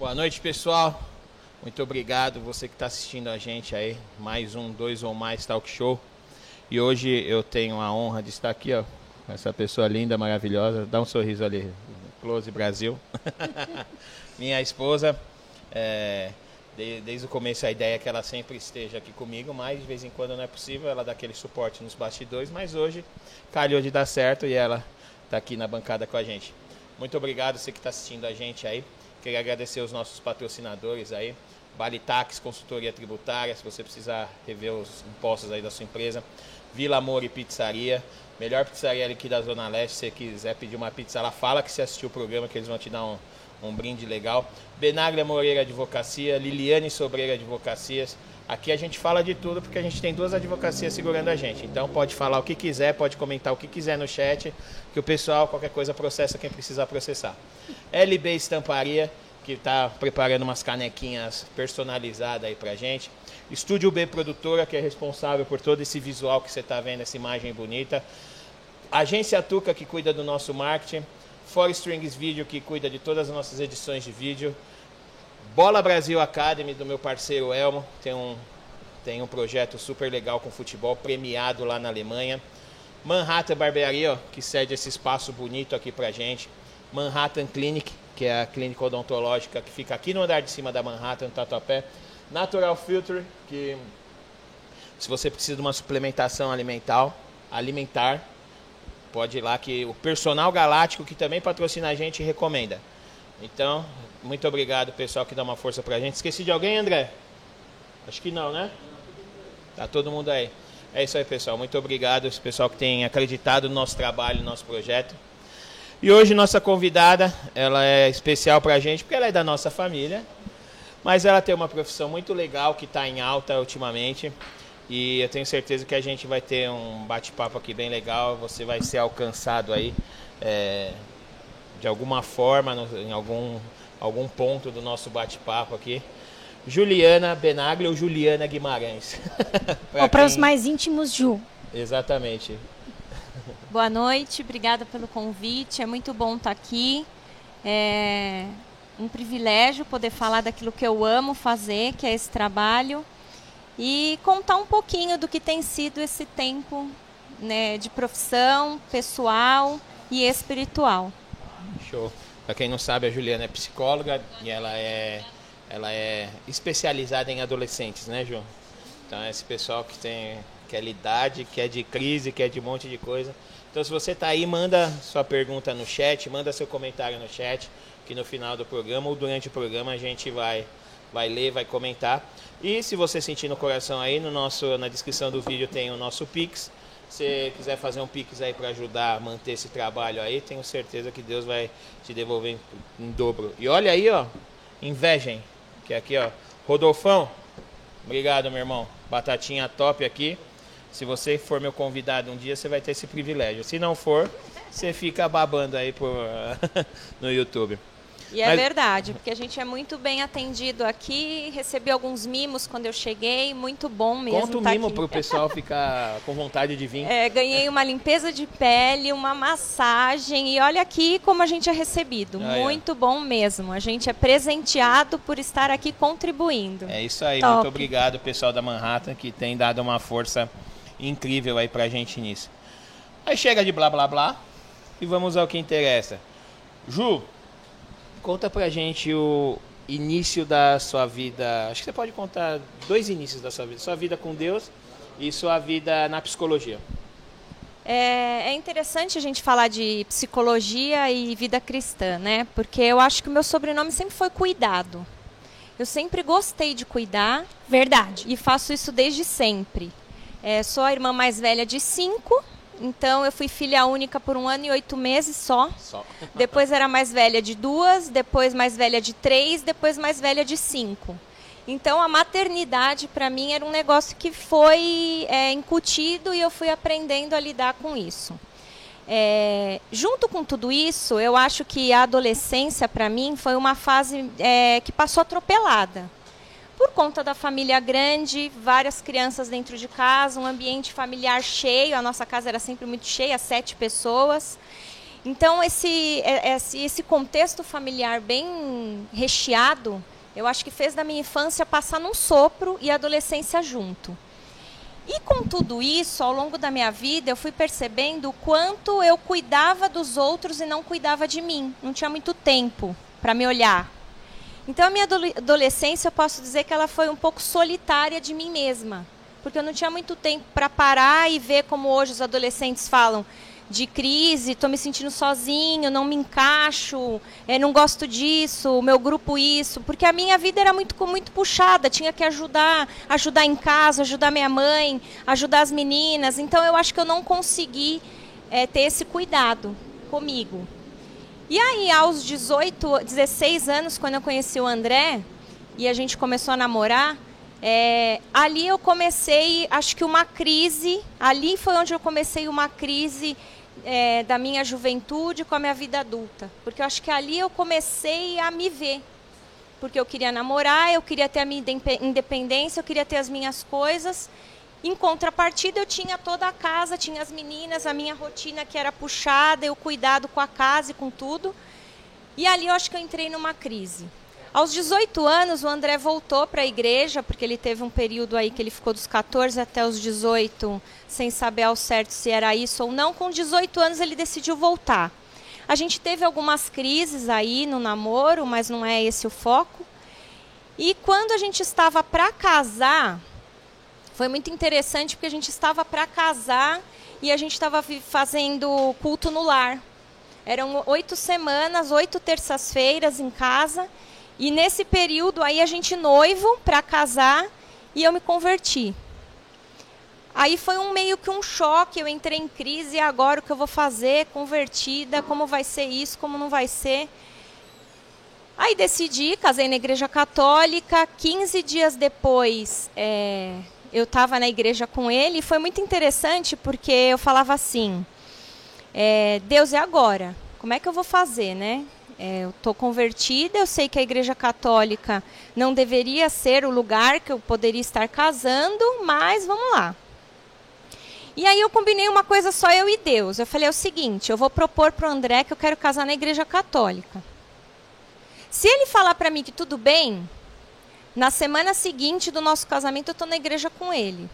Boa noite, pessoal. Muito obrigado você que está assistindo a gente aí. Mais um, dois ou mais talk show. E hoje eu tenho a honra de estar aqui, ó, com essa pessoa linda, maravilhosa. Dá um sorriso ali, Close Brasil. Minha esposa. É, desde o começo a ideia é que ela sempre esteja aqui comigo, mas de vez em quando não é possível, ela dá aquele suporte nos bastidores, mas hoje calhou de dar certo e ela está aqui na bancada com a gente. Muito obrigado você que está assistindo a gente aí. Queria agradecer os nossos patrocinadores aí. Balitax, consultoria tributária, se você precisar rever os impostos aí da sua empresa. Vila Amor e Pizzaria, melhor pizzaria aqui da Zona Leste. Se você quiser pedir uma pizza lá, fala que você assistiu o programa que eles vão te dar um, um brinde legal. Benaglia Moreira Advocacia, Liliane Sobreira Advocacias. Aqui a gente fala de tudo porque a gente tem duas advocacias segurando a gente. Então pode falar o que quiser, pode comentar o que quiser no chat, que o pessoal, qualquer coisa, processa quem precisar processar. LB Estamparia, que está preparando umas canequinhas personalizadas aí pra gente. Estúdio B Produtora, que é responsável por todo esse visual que você está vendo, essa imagem bonita. Agência Tuca, que cuida do nosso marketing. Four Strings Video, que cuida de todas as nossas edições de vídeo. Bola Brasil Academy, do meu parceiro Elmo. Tem um, tem um projeto super legal com futebol, premiado lá na Alemanha. Manhattan Barbearia, ó, que cede esse espaço bonito aqui pra gente. Manhattan Clinic, que é a clínica odontológica que fica aqui no andar de cima da Manhattan, no Tatuapé. Natural Filter, que se você precisa de uma suplementação alimentar, alimentar, pode ir lá que o Personal Galáctico, que também patrocina a gente, recomenda. Então, muito obrigado, pessoal, que dá uma força pra gente. Esqueci de alguém, André? Acho que não, né? Tá todo mundo aí. É isso aí, pessoal. Muito obrigado, esse pessoal que tem acreditado no nosso trabalho, no nosso projeto. E hoje nossa convidada, ela é especial para a gente porque ela é da nossa família, mas ela tem uma profissão muito legal que está em alta ultimamente. E eu tenho certeza que a gente vai ter um bate-papo aqui bem legal. Você vai ser alcançado aí é, de alguma forma, no, em algum, algum ponto do nosso bate-papo aqui. Juliana Benagli ou Juliana Guimarães? Para quem... os mais íntimos, Ju. Exatamente. Boa noite, obrigada pelo convite. É muito bom estar aqui. É um privilégio poder falar daquilo que eu amo fazer, que é esse trabalho, e contar um pouquinho do que tem sido esse tempo né, de profissão, pessoal e espiritual. Show. Para quem não sabe, a Juliana é psicóloga e ela é, ela é especializada em adolescentes, né, Ju? Então, esse pessoal que tem que é de idade, que é de crise, que é de um monte de coisa. Então, se você está aí, manda sua pergunta no chat, manda seu comentário no chat, que no final do programa ou durante o programa a gente vai, vai ler, vai comentar. E se você sentir no coração aí, no nosso, na descrição do vídeo tem o nosso Pix. Se quiser fazer um Pix aí para ajudar a manter esse trabalho aí, tenho certeza que Deus vai te devolver em, em dobro. E olha aí, ó, invejem, que aqui, ó, Rodolfão, obrigado, meu irmão. Batatinha top aqui. Se você for meu convidado um dia, você vai ter esse privilégio. Se não for, você fica babando aí por, no YouTube. E é Mas... verdade, porque a gente é muito bem atendido aqui, recebi alguns mimos quando eu cheguei, muito bom mesmo. Conta o tá mimo para o pessoal ficar com vontade de vir. É, ganhei uma limpeza de pele, uma massagem e olha aqui como a gente é recebido. Ah, é. muito é. bom mesmo. A gente é presenteado por estar aqui contribuindo. É isso aí, Top. muito obrigado pessoal da Manhattan que tem dado uma força incrível aí pra gente nisso. Aí chega de blá blá blá e vamos ao que interessa. Ju, conta pra gente o início da sua vida. Acho que você pode contar dois inícios da sua vida: sua vida com Deus e sua vida na psicologia. É, é, interessante a gente falar de psicologia e vida cristã, né? Porque eu acho que o meu sobrenome sempre foi cuidado. Eu sempre gostei de cuidar. Verdade. E faço isso desde sempre. É, sou a irmã mais velha de cinco, então eu fui filha única por um ano e oito meses só. só. depois era mais velha de duas, depois mais velha de três, depois mais velha de cinco. Então a maternidade para mim era um negócio que foi é, incutido e eu fui aprendendo a lidar com isso. É, junto com tudo isso, eu acho que a adolescência para mim foi uma fase é, que passou atropelada por conta da família grande, várias crianças dentro de casa, um ambiente familiar cheio. A nossa casa era sempre muito cheia, sete pessoas. Então, esse, é, esse, esse contexto familiar bem recheado, eu acho que fez da minha infância passar num sopro e adolescência junto. E com tudo isso, ao longo da minha vida, eu fui percebendo o quanto eu cuidava dos outros e não cuidava de mim. Não tinha muito tempo para me olhar. Então, a minha adolescência, eu posso dizer que ela foi um pouco solitária de mim mesma. Porque eu não tinha muito tempo para parar e ver como hoje os adolescentes falam de crise, estou me sentindo sozinho, não me encaixo, é, não gosto disso, meu grupo isso, porque a minha vida era muito muito puxada, tinha que ajudar, ajudar em casa, ajudar minha mãe, ajudar as meninas. Então eu acho que eu não consegui é, ter esse cuidado comigo. E aí, aos 18, 16 anos, quando eu conheci o André e a gente começou a namorar, é, ali eu comecei, acho que uma crise, ali foi onde eu comecei uma crise é, da minha juventude com a minha vida adulta. Porque eu acho que ali eu comecei a me ver. Porque eu queria namorar, eu queria ter a minha independência, eu queria ter as minhas coisas. Em contrapartida, eu tinha toda a casa, tinha as meninas, a minha rotina que era puxada, eu cuidado com a casa e com tudo. E ali eu acho que eu entrei numa crise. Aos 18 anos, o André voltou para a igreja, porque ele teve um período aí que ele ficou dos 14 até os 18, sem saber ao certo se era isso ou não. Com 18 anos, ele decidiu voltar. A gente teve algumas crises aí no namoro, mas não é esse o foco. E quando a gente estava para casar, foi muito interessante porque a gente estava para casar e a gente estava fazendo culto no lar. Eram oito semanas, oito terças-feiras em casa. E nesse período aí a gente noivo para casar e eu me converti. Aí foi um meio que um choque, eu entrei em crise, agora o que eu vou fazer? Convertida, como vai ser isso, como não vai ser? Aí decidi, casei na igreja católica, 15 dias depois é, eu estava na igreja com ele, e foi muito interessante porque eu falava assim, é, Deus é agora, como é que eu vou fazer, né? É, eu estou convertida, eu sei que a Igreja Católica não deveria ser o lugar que eu poderia estar casando, mas vamos lá. E aí eu combinei uma coisa só eu e Deus. Eu falei é o seguinte, eu vou propor para o André que eu quero casar na Igreja Católica. Se ele falar para mim que tudo bem, na semana seguinte do nosso casamento eu estou na igreja com ele.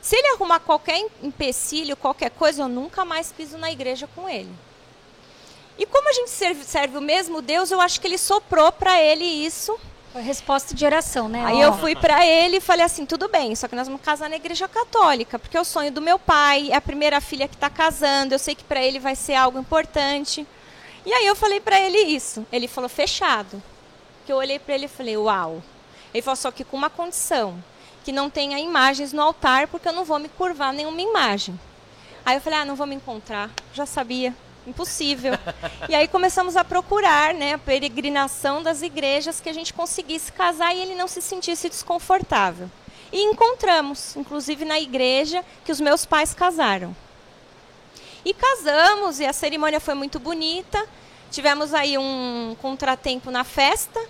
Se ele arrumar qualquer empecilho, qualquer coisa, eu nunca mais piso na igreja com ele. E como a gente serve, serve o mesmo Deus, eu acho que ele soprou para ele isso. Foi resposta de oração, né? Aí oh. eu fui para ele e falei assim: tudo bem, só que nós vamos casar na igreja católica, porque é o sonho do meu pai, é a primeira filha que está casando, eu sei que para ele vai ser algo importante. E aí eu falei para ele isso. Ele falou: fechado. Que eu olhei para ele e falei: uau. Ele falou: só que com uma condição, que não tenha imagens no altar, porque eu não vou me curvar nenhuma imagem. Aí eu falei: ah, não vou me encontrar. Já sabia impossível. E aí começamos a procurar né, a peregrinação das igrejas que a gente conseguisse casar e ele não se sentisse desconfortável. E encontramos, inclusive na igreja que os meus pais casaram. E casamos, e a cerimônia foi muito bonita. Tivemos aí um contratempo na festa,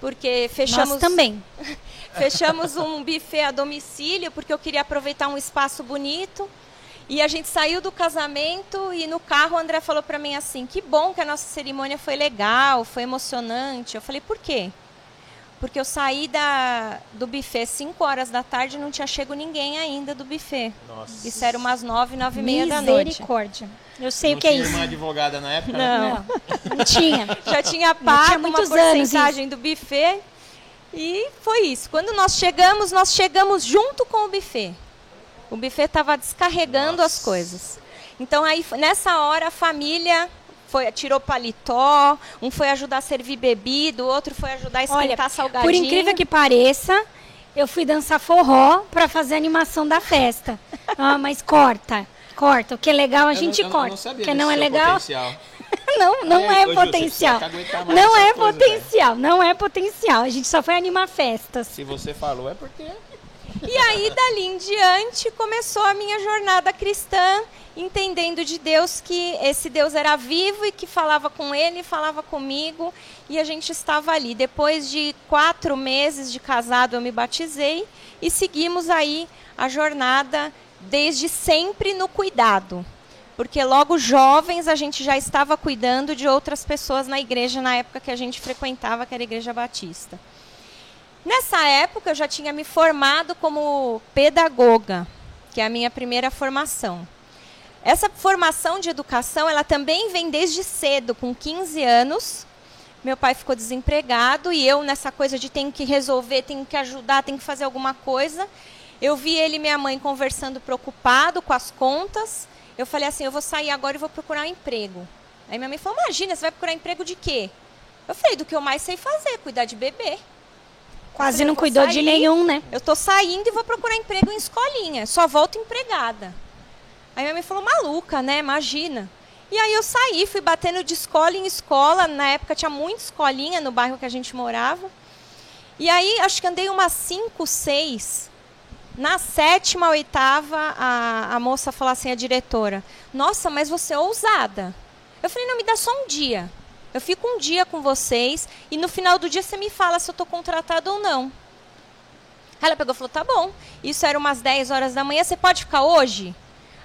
porque fechamos. Nós também. fechamos um buffet a domicílio, porque eu queria aproveitar um espaço bonito. E a gente saiu do casamento e no carro o André falou para mim assim: "Que bom que a nossa cerimônia foi legal, foi emocionante". Eu falei: "Por quê?" Porque eu saí da, do buffet 5 horas da tarde e não tinha chego ninguém ainda do buffet. Nossa. Isso era umas 9, 9 e meia da noite. Misericórdia. Eu sei não o que é isso. Não tinha uma advogada na época? Não. Não, não tinha. Já tinha pago tinha uma porcentagem do buffet. E foi isso. Quando nós chegamos, nós chegamos junto com o buffet. O buffet estava descarregando Nossa. as coisas. Então aí nessa hora a família foi tirou paletó, um foi ajudar a servir bebida, o outro foi ajudar a esquentar Olha, salgadinho. Por incrível que pareça, eu fui dançar forró para fazer a animação da festa. ah, mas corta, corta. O que é legal a eu gente não, corta. não sabia o que não é legal. não, não é, é potencial. Não é potencial, não é potencial. A gente só foi animar festas. Se você falou é porque e aí, dali em diante, começou a minha jornada cristã, entendendo de Deus que esse Deus era vivo e que falava com ele, falava comigo, e a gente estava ali. Depois de quatro meses de casado, eu me batizei e seguimos aí a jornada desde sempre no cuidado. porque logo jovens a gente já estava cuidando de outras pessoas na igreja na época que a gente frequentava, que era a Igreja Batista. Nessa época eu já tinha me formado como pedagoga, que é a minha primeira formação. Essa formação de educação, ela também vem desde cedo, com 15 anos. Meu pai ficou desempregado e eu nessa coisa de tenho que resolver, tenho que ajudar, tenho que fazer alguma coisa. Eu vi ele e minha mãe conversando preocupado com as contas eu falei assim, eu vou sair agora e vou procurar um emprego. Aí minha mãe falou, imagina, você vai procurar emprego de quê? Eu falei, do que eu mais sei fazer, cuidar de bebê. Quase não cuidou sair, de nenhum, né? Eu tô saindo e vou procurar emprego em escolinha, só volto empregada. Aí minha mãe falou, maluca, né? Imagina. E aí eu saí, fui batendo de escola em escola. Na época tinha muita escolinha no bairro que a gente morava. E aí acho que andei umas cinco, seis na sétima, oitava, a, a moça falou assim, a diretora, nossa, mas você é ousada. Eu falei, não, me dá só um dia. Eu fico um dia com vocês e no final do dia você me fala se eu estou contratada ou não. Ela pegou e falou, tá bom. Isso era umas 10 horas da manhã, você pode ficar hoje?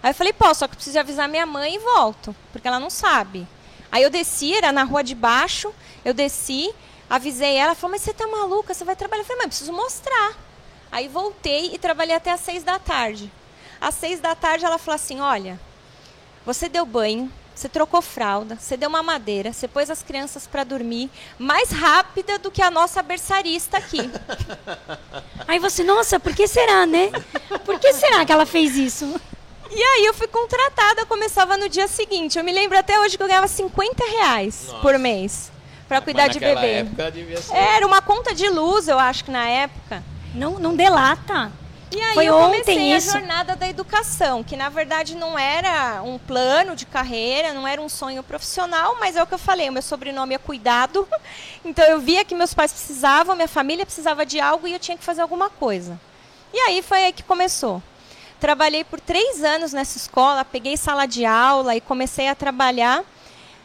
Aí eu falei, posso, só que preciso avisar minha mãe e volto, porque ela não sabe. Aí eu desci, era na rua de baixo, eu desci, avisei ela, falou, mas você tá maluca, você vai trabalhar? Eu falei, mas preciso mostrar. Aí voltei e trabalhei até às seis da tarde. Às seis da tarde ela falou assim: Olha, você deu banho, você trocou fralda, você deu uma madeira, você pôs as crianças para dormir mais rápida do que a nossa berçarista aqui. Aí você, nossa, por que será, né? Por que será que ela fez isso? E aí eu fui contratada, começava no dia seguinte. Eu me lembro até hoje que eu ganhava 50 reais nossa. por mês para cuidar de bebê. Era uma conta de luz, eu acho que na época. Não, não delata. E aí Foi eu comecei a jornada da educação, que na verdade não era um plano de carreira, não era um sonho profissional, mas é o que eu falei, o meu sobrenome é cuidado. Então eu via que meus pais precisavam, minha família precisava de algo e eu tinha que fazer alguma coisa. E aí foi aí que começou. Trabalhei por três anos nessa escola, peguei sala de aula e comecei a trabalhar.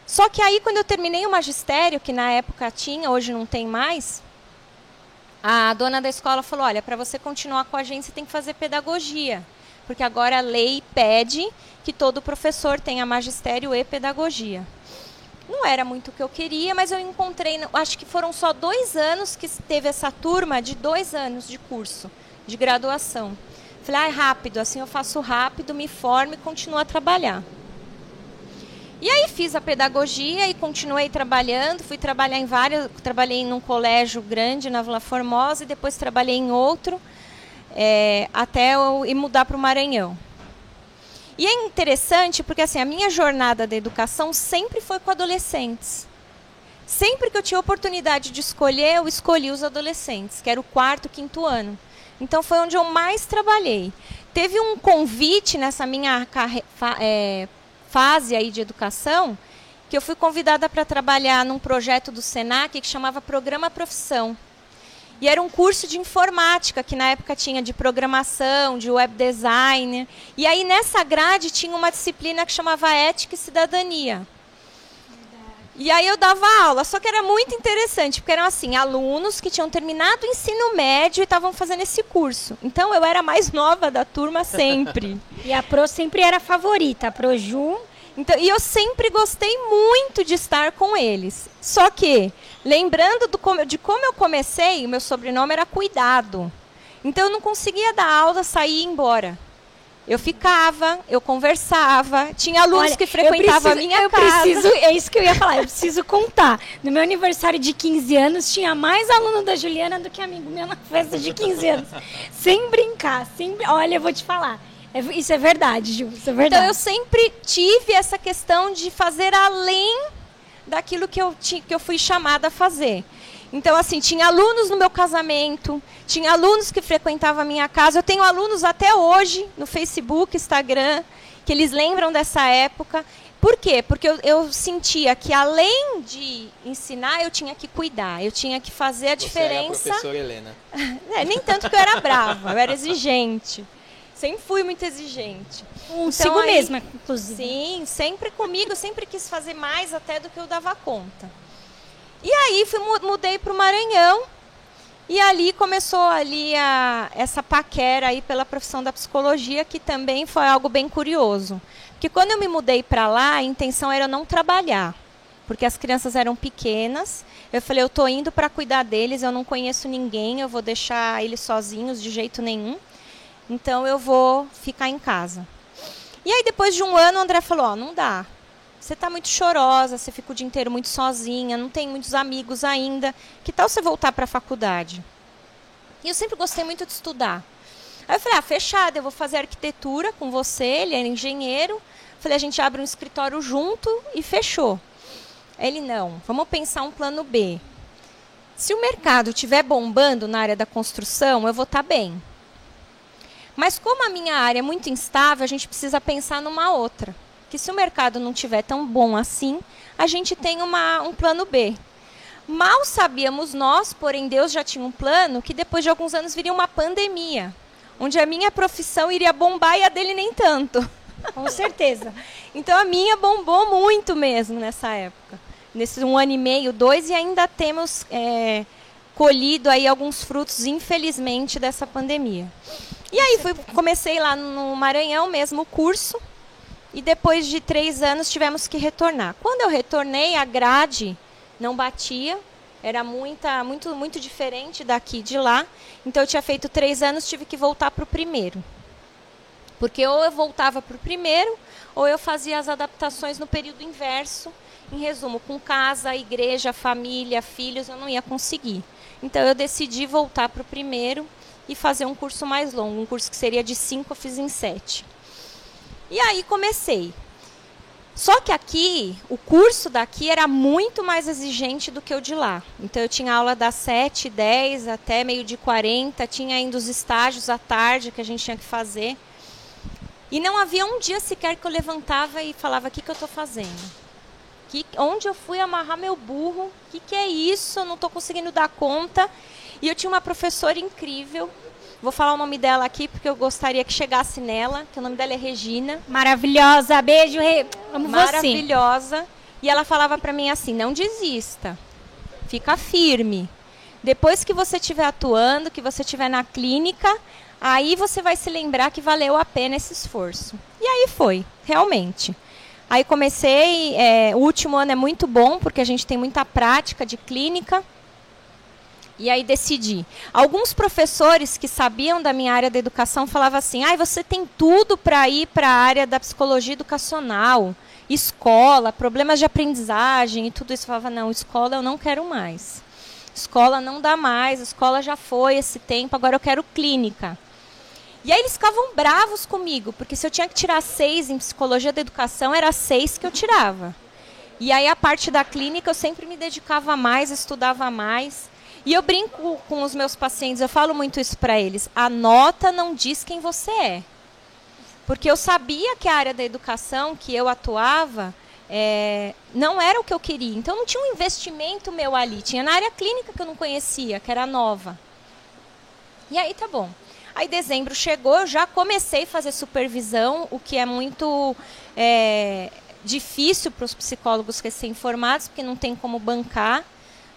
Só que aí, quando eu terminei o magistério, que na época tinha, hoje não tem mais, a dona da escola falou: olha, para você continuar com a você tem que fazer pedagogia. Porque agora a lei pede que todo professor tenha magistério e pedagogia. Não era muito o que eu queria, mas eu encontrei, acho que foram só dois anos que teve essa turma de dois anos de curso, de graduação. Falei, ah, rápido, assim eu faço rápido, me formo e continuo a trabalhar. E aí fiz a pedagogia e continuei trabalhando, fui trabalhar em vários, trabalhei num colégio grande na Vila Formosa e depois trabalhei em outro, é, até eu ir mudar para o Maranhão. E é interessante porque assim, a minha jornada da educação sempre foi com adolescentes. Sempre que eu tinha oportunidade de escolher, eu escolhi os adolescentes, que era o quarto, quinto ano. Então foi onde eu mais trabalhei. Teve um convite nessa minha é, fase aí de educação, que eu fui convidada para trabalhar num projeto do Senac que chamava Programa Profissão. E era um curso de informática, que na época tinha de programação, de web design. E aí nessa grade tinha uma disciplina que chamava Ética e Cidadania. E aí eu dava aula, só que era muito interessante, porque eram assim, alunos que tinham terminado o ensino médio e estavam fazendo esse curso. Então eu era a mais nova da turma sempre. e a Pro sempre era a favorita, a Pro Ju. Então, e eu sempre gostei muito de estar com eles. Só que, lembrando do, de como eu comecei, o meu sobrenome era Cuidado. Então eu não conseguia dar aula, sair e ir embora. Eu ficava, eu conversava, tinha alunos Olha, que frequentavam preciso, a minha eu casa. Preciso, é isso que eu ia falar, eu preciso contar. No meu aniversário de 15 anos, tinha mais aluno da Juliana do que amigo meu na festa de 15 anos. sem brincar, sem, olha, eu vou te falar. É, isso é verdade, Ju, isso é verdade. Então eu sempre tive essa questão de fazer além daquilo que eu, que eu fui chamada a fazer. Então, assim, tinha alunos no meu casamento, tinha alunos que frequentavam a minha casa. Eu tenho alunos até hoje no Facebook, Instagram, que eles lembram dessa época. Por quê? Porque eu, eu, sentia que além de ensinar, eu tinha que cuidar, eu tinha que fazer a Você diferença. Era a professora Helena. É, nem tanto que eu era brava, eu era exigente. Sempre fui muito exigente. Consigo então, aí, mesma, inclusive. Sim, sempre comigo, sempre quis fazer mais até do que eu dava conta. E aí fui, mudei para o Maranhão e ali começou ali a, essa paquera aí pela profissão da psicologia, que também foi algo bem curioso. Porque quando eu me mudei para lá, a intenção era não trabalhar, porque as crianças eram pequenas. Eu falei, eu estou indo para cuidar deles, eu não conheço ninguém, eu vou deixar eles sozinhos de jeito nenhum. Então eu vou ficar em casa. E aí depois de um ano, o André falou, ó, oh, não dá. Você está muito chorosa, você fica o dia inteiro muito sozinha, não tem muitos amigos ainda. Que tal você voltar para a faculdade? E eu sempre gostei muito de estudar. Aí eu falei, ah, fechado, eu vou fazer arquitetura com você, ele era engenheiro. Falei, a gente abre um escritório junto e fechou. Ele, não, vamos pensar um plano B. Se o mercado estiver bombando na área da construção, eu vou estar tá bem. Mas como a minha área é muito instável, a gente precisa pensar numa outra. Que se o mercado não estiver tão bom assim, a gente tem uma, um plano B. Mal sabíamos nós, porém Deus já tinha um plano, que depois de alguns anos viria uma pandemia onde a minha profissão iria bombar e a dele nem tanto. Com certeza. então a minha bombou muito mesmo nessa época. Nesse um ano e meio, dois, e ainda temos é, colhido aí alguns frutos, infelizmente, dessa pandemia. E aí fui, comecei lá no Maranhão mesmo o curso, e depois de três anos tivemos que retornar. Quando eu retornei, a grade não batia, era muita, muito, muito diferente daqui de lá. Então eu tinha feito três anos, tive que voltar para o primeiro. Porque ou eu voltava para o primeiro, ou eu fazia as adaptações no período inverso. Em resumo, com casa, igreja, família, filhos, eu não ia conseguir. Então eu decidi voltar para o primeiro e fazer um curso mais longo. Um curso que seria de cinco, eu fiz em sete. E aí comecei. Só que aqui, o curso daqui era muito mais exigente do que o de lá. Então eu tinha aula das 7, 10 até meio de 40, tinha ainda os estágios à tarde que a gente tinha que fazer. E não havia um dia sequer que eu levantava e falava: o que, que eu estou fazendo? Que, onde eu fui amarrar meu burro? O que, que é isso? Eu não estou conseguindo dar conta. E eu tinha uma professora incrível, Vou falar o nome dela aqui porque eu gostaria que chegasse nela, que o nome dela é Regina. Maravilhosa, beijo, Re... amo Maravilhosa. Você. E ela falava para mim assim: "Não desista. Fica firme. Depois que você estiver atuando, que você estiver na clínica, aí você vai se lembrar que valeu a pena esse esforço". E aí foi, realmente. Aí comecei, é, o último ano é muito bom porque a gente tem muita prática de clínica. E aí decidi. Alguns professores que sabiam da minha área da educação falavam assim: "Ai, ah, você tem tudo para ir para a área da psicologia educacional, escola, problemas de aprendizagem e tudo isso". Eu falava: "Não, escola eu não quero mais. Escola não dá mais, escola já foi esse tempo, agora eu quero clínica". E aí eles ficavam bravos comigo, porque se eu tinha que tirar seis em psicologia da educação, era seis que eu tirava. E aí a parte da clínica eu sempre me dedicava mais, estudava mais. E eu brinco com os meus pacientes, eu falo muito isso para eles. A nota não diz quem você é. Porque eu sabia que a área da educação que eu atuava é, não era o que eu queria. Então não tinha um investimento meu ali. Tinha na área clínica que eu não conhecia, que era nova. E aí tá bom. Aí dezembro chegou, eu já comecei a fazer supervisão, o que é muito é, difícil para os psicólogos recém-formados, porque não tem como bancar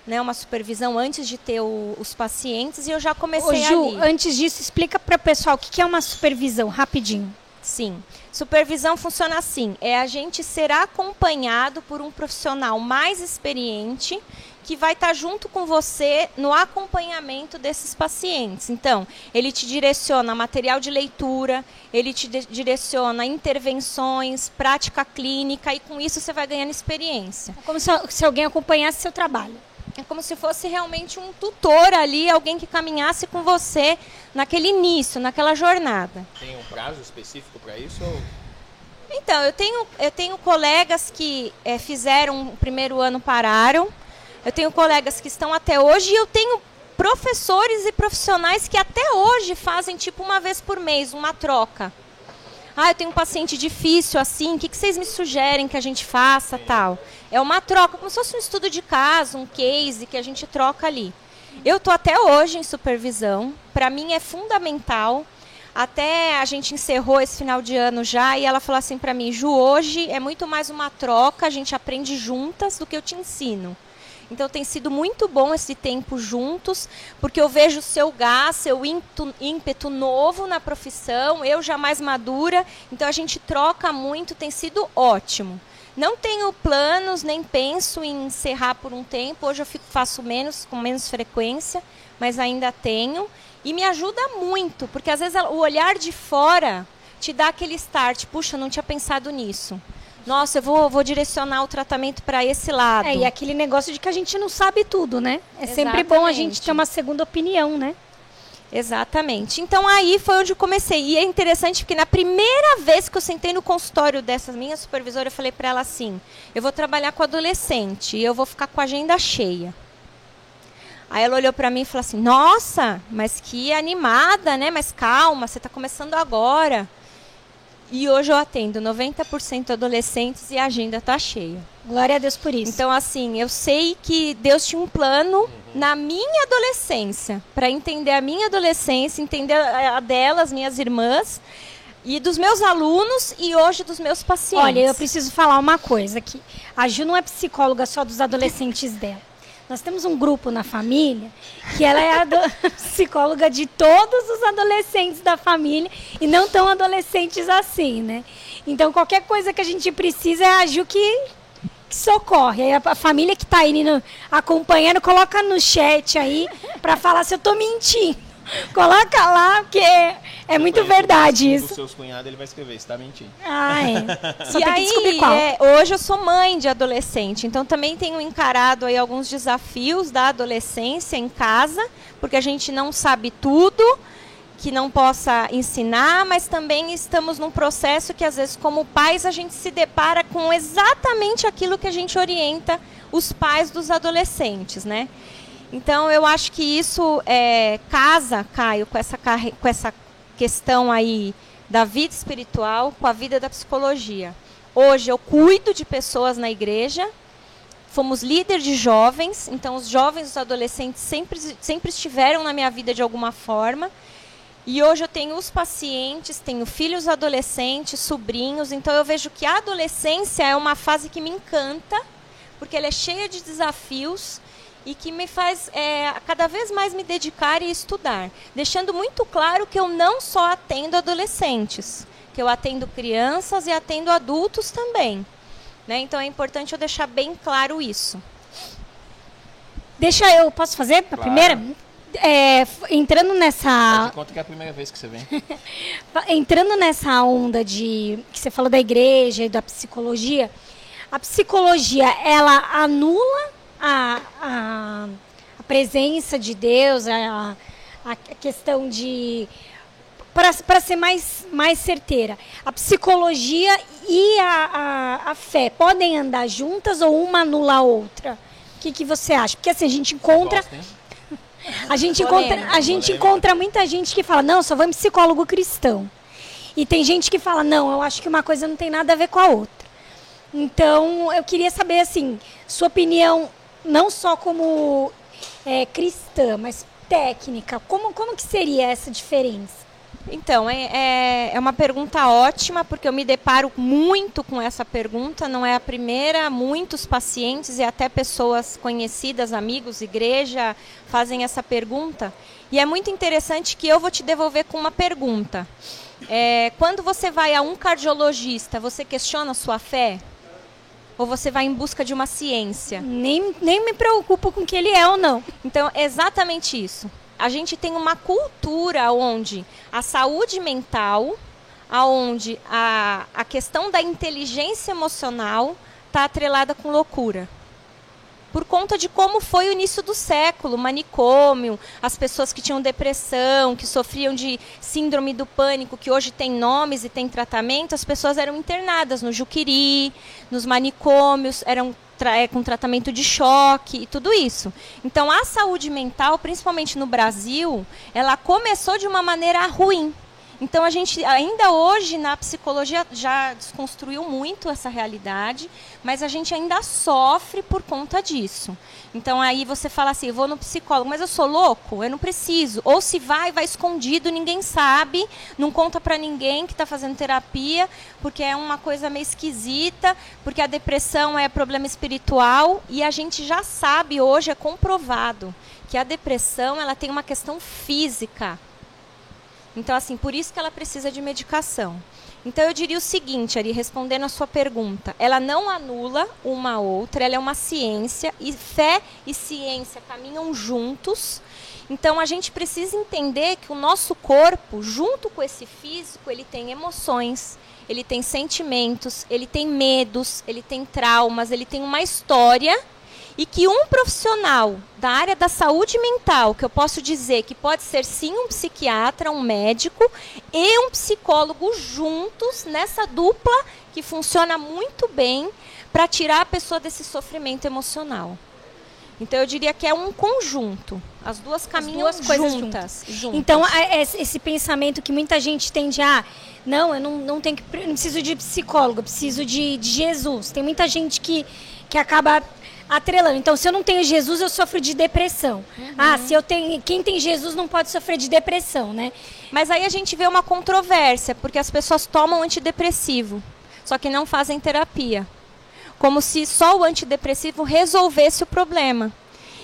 né, uma supervisão antes de ter o, os pacientes e eu já comecei Ô, Ju, ali. antes disso, explica para o pessoal o que, que é uma supervisão, rapidinho. Sim. Supervisão funciona assim: é a gente ser acompanhado por um profissional mais experiente que vai estar junto com você no acompanhamento desses pacientes. Então, ele te direciona material de leitura, ele te direciona intervenções, prática clínica e com isso você vai ganhando experiência. É como se, se alguém acompanhasse seu trabalho. É como se fosse realmente um tutor ali, alguém que caminhasse com você naquele início, naquela jornada. Tem um prazo específico para isso? Ou... Então, eu tenho, eu tenho colegas que é, fizeram o primeiro ano, pararam. Eu tenho colegas que estão até hoje e eu tenho professores e profissionais que até hoje fazem tipo uma vez por mês, uma troca. Ah, eu tenho um paciente difícil assim, o que, que vocês me sugerem que a gente faça, tal. É uma troca, como se fosse um estudo de caso, um case que a gente troca ali. Eu estou até hoje em supervisão, para mim é fundamental. Até a gente encerrou esse final de ano já e ela falou assim para mim, Ju, hoje é muito mais uma troca, a gente aprende juntas do que eu te ensino. Então tem sido muito bom esse tempo juntos, porque eu vejo seu gás, seu ímpeto novo na profissão, eu já mais madura, então a gente troca muito, tem sido ótimo. Não tenho planos, nem penso em encerrar por um tempo. Hoje eu fico, faço menos, com menos frequência, mas ainda tenho. E me ajuda muito, porque às vezes o olhar de fora te dá aquele start. Puxa, não tinha pensado nisso. Nossa, eu vou, vou direcionar o tratamento para esse lado. É, e aquele negócio de que a gente não sabe tudo, né? É Exatamente. sempre bom a gente ter uma segunda opinião, né? Exatamente. Então aí foi onde eu comecei. E é interessante porque na primeira vez que eu sentei no consultório dessa minha supervisora, eu falei para ela assim: eu vou trabalhar com adolescente e eu vou ficar com a agenda cheia. Aí ela olhou para mim e falou assim: Nossa, mas que animada, né? Mas calma, você está começando agora. E hoje eu atendo 90% adolescentes e a agenda está cheia. Glória a Deus por isso. Então, assim, eu sei que Deus tinha um plano uhum. na minha adolescência, para entender a minha adolescência, entender a delas, minhas irmãs, e dos meus alunos e hoje dos meus pacientes. Olha, eu preciso falar uma coisa aqui. A Ju não é psicóloga só dos adolescentes dela. Nós temos um grupo na família que ela é a psicóloga de todos os adolescentes da família e não tão adolescentes assim, né? Então, qualquer coisa que a gente precisa é a Ju que, que socorre. Aí a, família que está aí no, acompanhando, coloca no chat aí para falar se eu estou mentindo. Coloca lá, porque é muito verdade isso. Os seus cunhados ele vai escrever, está mentindo. Ah, é. Só e tem aí, que descobrir qual. É, hoje eu sou mãe de adolescente, então também tenho encarado aí alguns desafios da adolescência em casa, porque a gente não sabe tudo que não possa ensinar, mas também estamos num processo que às vezes como pais a gente se depara com exatamente aquilo que a gente orienta os pais dos adolescentes, né? Então eu acho que isso é, casa, Caio, com essa, com essa questão aí da vida espiritual com a vida da psicologia. Hoje eu cuido de pessoas na igreja, fomos líder de jovens, então os jovens os adolescentes sempre, sempre estiveram na minha vida de alguma forma. E hoje eu tenho os pacientes, tenho filhos adolescentes, sobrinhos, então eu vejo que a adolescência é uma fase que me encanta, porque ela é cheia de desafios e que me faz é, cada vez mais me dedicar e estudar, deixando muito claro que eu não só atendo adolescentes, que eu atendo crianças e atendo adultos também. Né? Então é importante eu deixar bem claro isso. Deixa eu, posso fazer a claro. primeira? É, entrando nessa. conta que é a primeira vez que você vem. entrando nessa onda de que você falou da igreja e da psicologia, a psicologia ela anula a, a, a presença de Deus, a, a questão de. Para ser mais, mais certeira, a psicologia e a, a, a fé podem andar juntas ou uma anula a outra? O que, que você acha? Porque assim, a gente encontra. A gente, encontra, a gente encontra muita gente que fala, não, só vou em psicólogo cristão. E tem gente que fala, não, eu acho que uma coisa não tem nada a ver com a outra. Então, eu queria saber, assim, sua opinião não só como é, cristã, mas técnica. Como, como que seria essa diferença? Então, é, é, é, uma pergunta ótima, porque eu me deparo muito com essa pergunta. Não é a primeira, muitos pacientes e até pessoas conhecidas, amigos, igreja, fazem essa pergunta. E é muito interessante que eu vou te devolver com uma pergunta. É, quando você vai a um cardiologista, você questiona a sua fé? Ou você vai em busca de uma ciência? Nem, nem me preocupo com que ele é ou não. Então, é exatamente isso. A gente tem uma cultura onde a saúde mental, aonde a, a questão da inteligência emocional está atrelada com loucura por conta de como foi o início do século, manicômio, as pessoas que tinham depressão, que sofriam de síndrome do pânico, que hoje tem nomes e tem tratamento, as pessoas eram internadas no Juquiri, nos manicômios, eram é, com tratamento de choque e tudo isso. Então a saúde mental, principalmente no Brasil, ela começou de uma maneira ruim. Então a gente ainda hoje na psicologia já desconstruiu muito essa realidade, mas a gente ainda sofre por conta disso. Então aí você fala assim, eu vou no psicólogo, mas eu sou louco, eu não preciso. Ou se vai, vai escondido, ninguém sabe, não conta para ninguém que está fazendo terapia, porque é uma coisa meio esquisita, porque a depressão é problema espiritual e a gente já sabe hoje é comprovado que a depressão ela tem uma questão física então, assim, por isso que ela precisa de medicação. Então, eu diria o seguinte, Ari, respondendo a sua pergunta: ela não anula uma outra, ela é uma ciência, e fé e ciência caminham juntos. Então, a gente precisa entender que o nosso corpo, junto com esse físico, ele tem emoções, ele tem sentimentos, ele tem medos, ele tem traumas, ele tem uma história e que um profissional da área da saúde mental, que eu posso dizer que pode ser sim um psiquiatra, um médico e um psicólogo juntos nessa dupla que funciona muito bem para tirar a pessoa desse sofrimento emocional. Então eu diria que é um conjunto. As duas caminham As duas coisas juntas, juntas. Então esse pensamento que muita gente tem de ah, não, eu não, não tenho que não preciso de psicólogo, eu preciso de, de Jesus. Tem muita gente que, que acaba atrelando. Então, se eu não tenho Jesus, eu sofro de depressão. Uhum. Ah, se eu tenho, quem tem Jesus não pode sofrer de depressão, né? Mas aí a gente vê uma controvérsia, porque as pessoas tomam antidepressivo, só que não fazem terapia. Como se só o antidepressivo resolvesse o problema.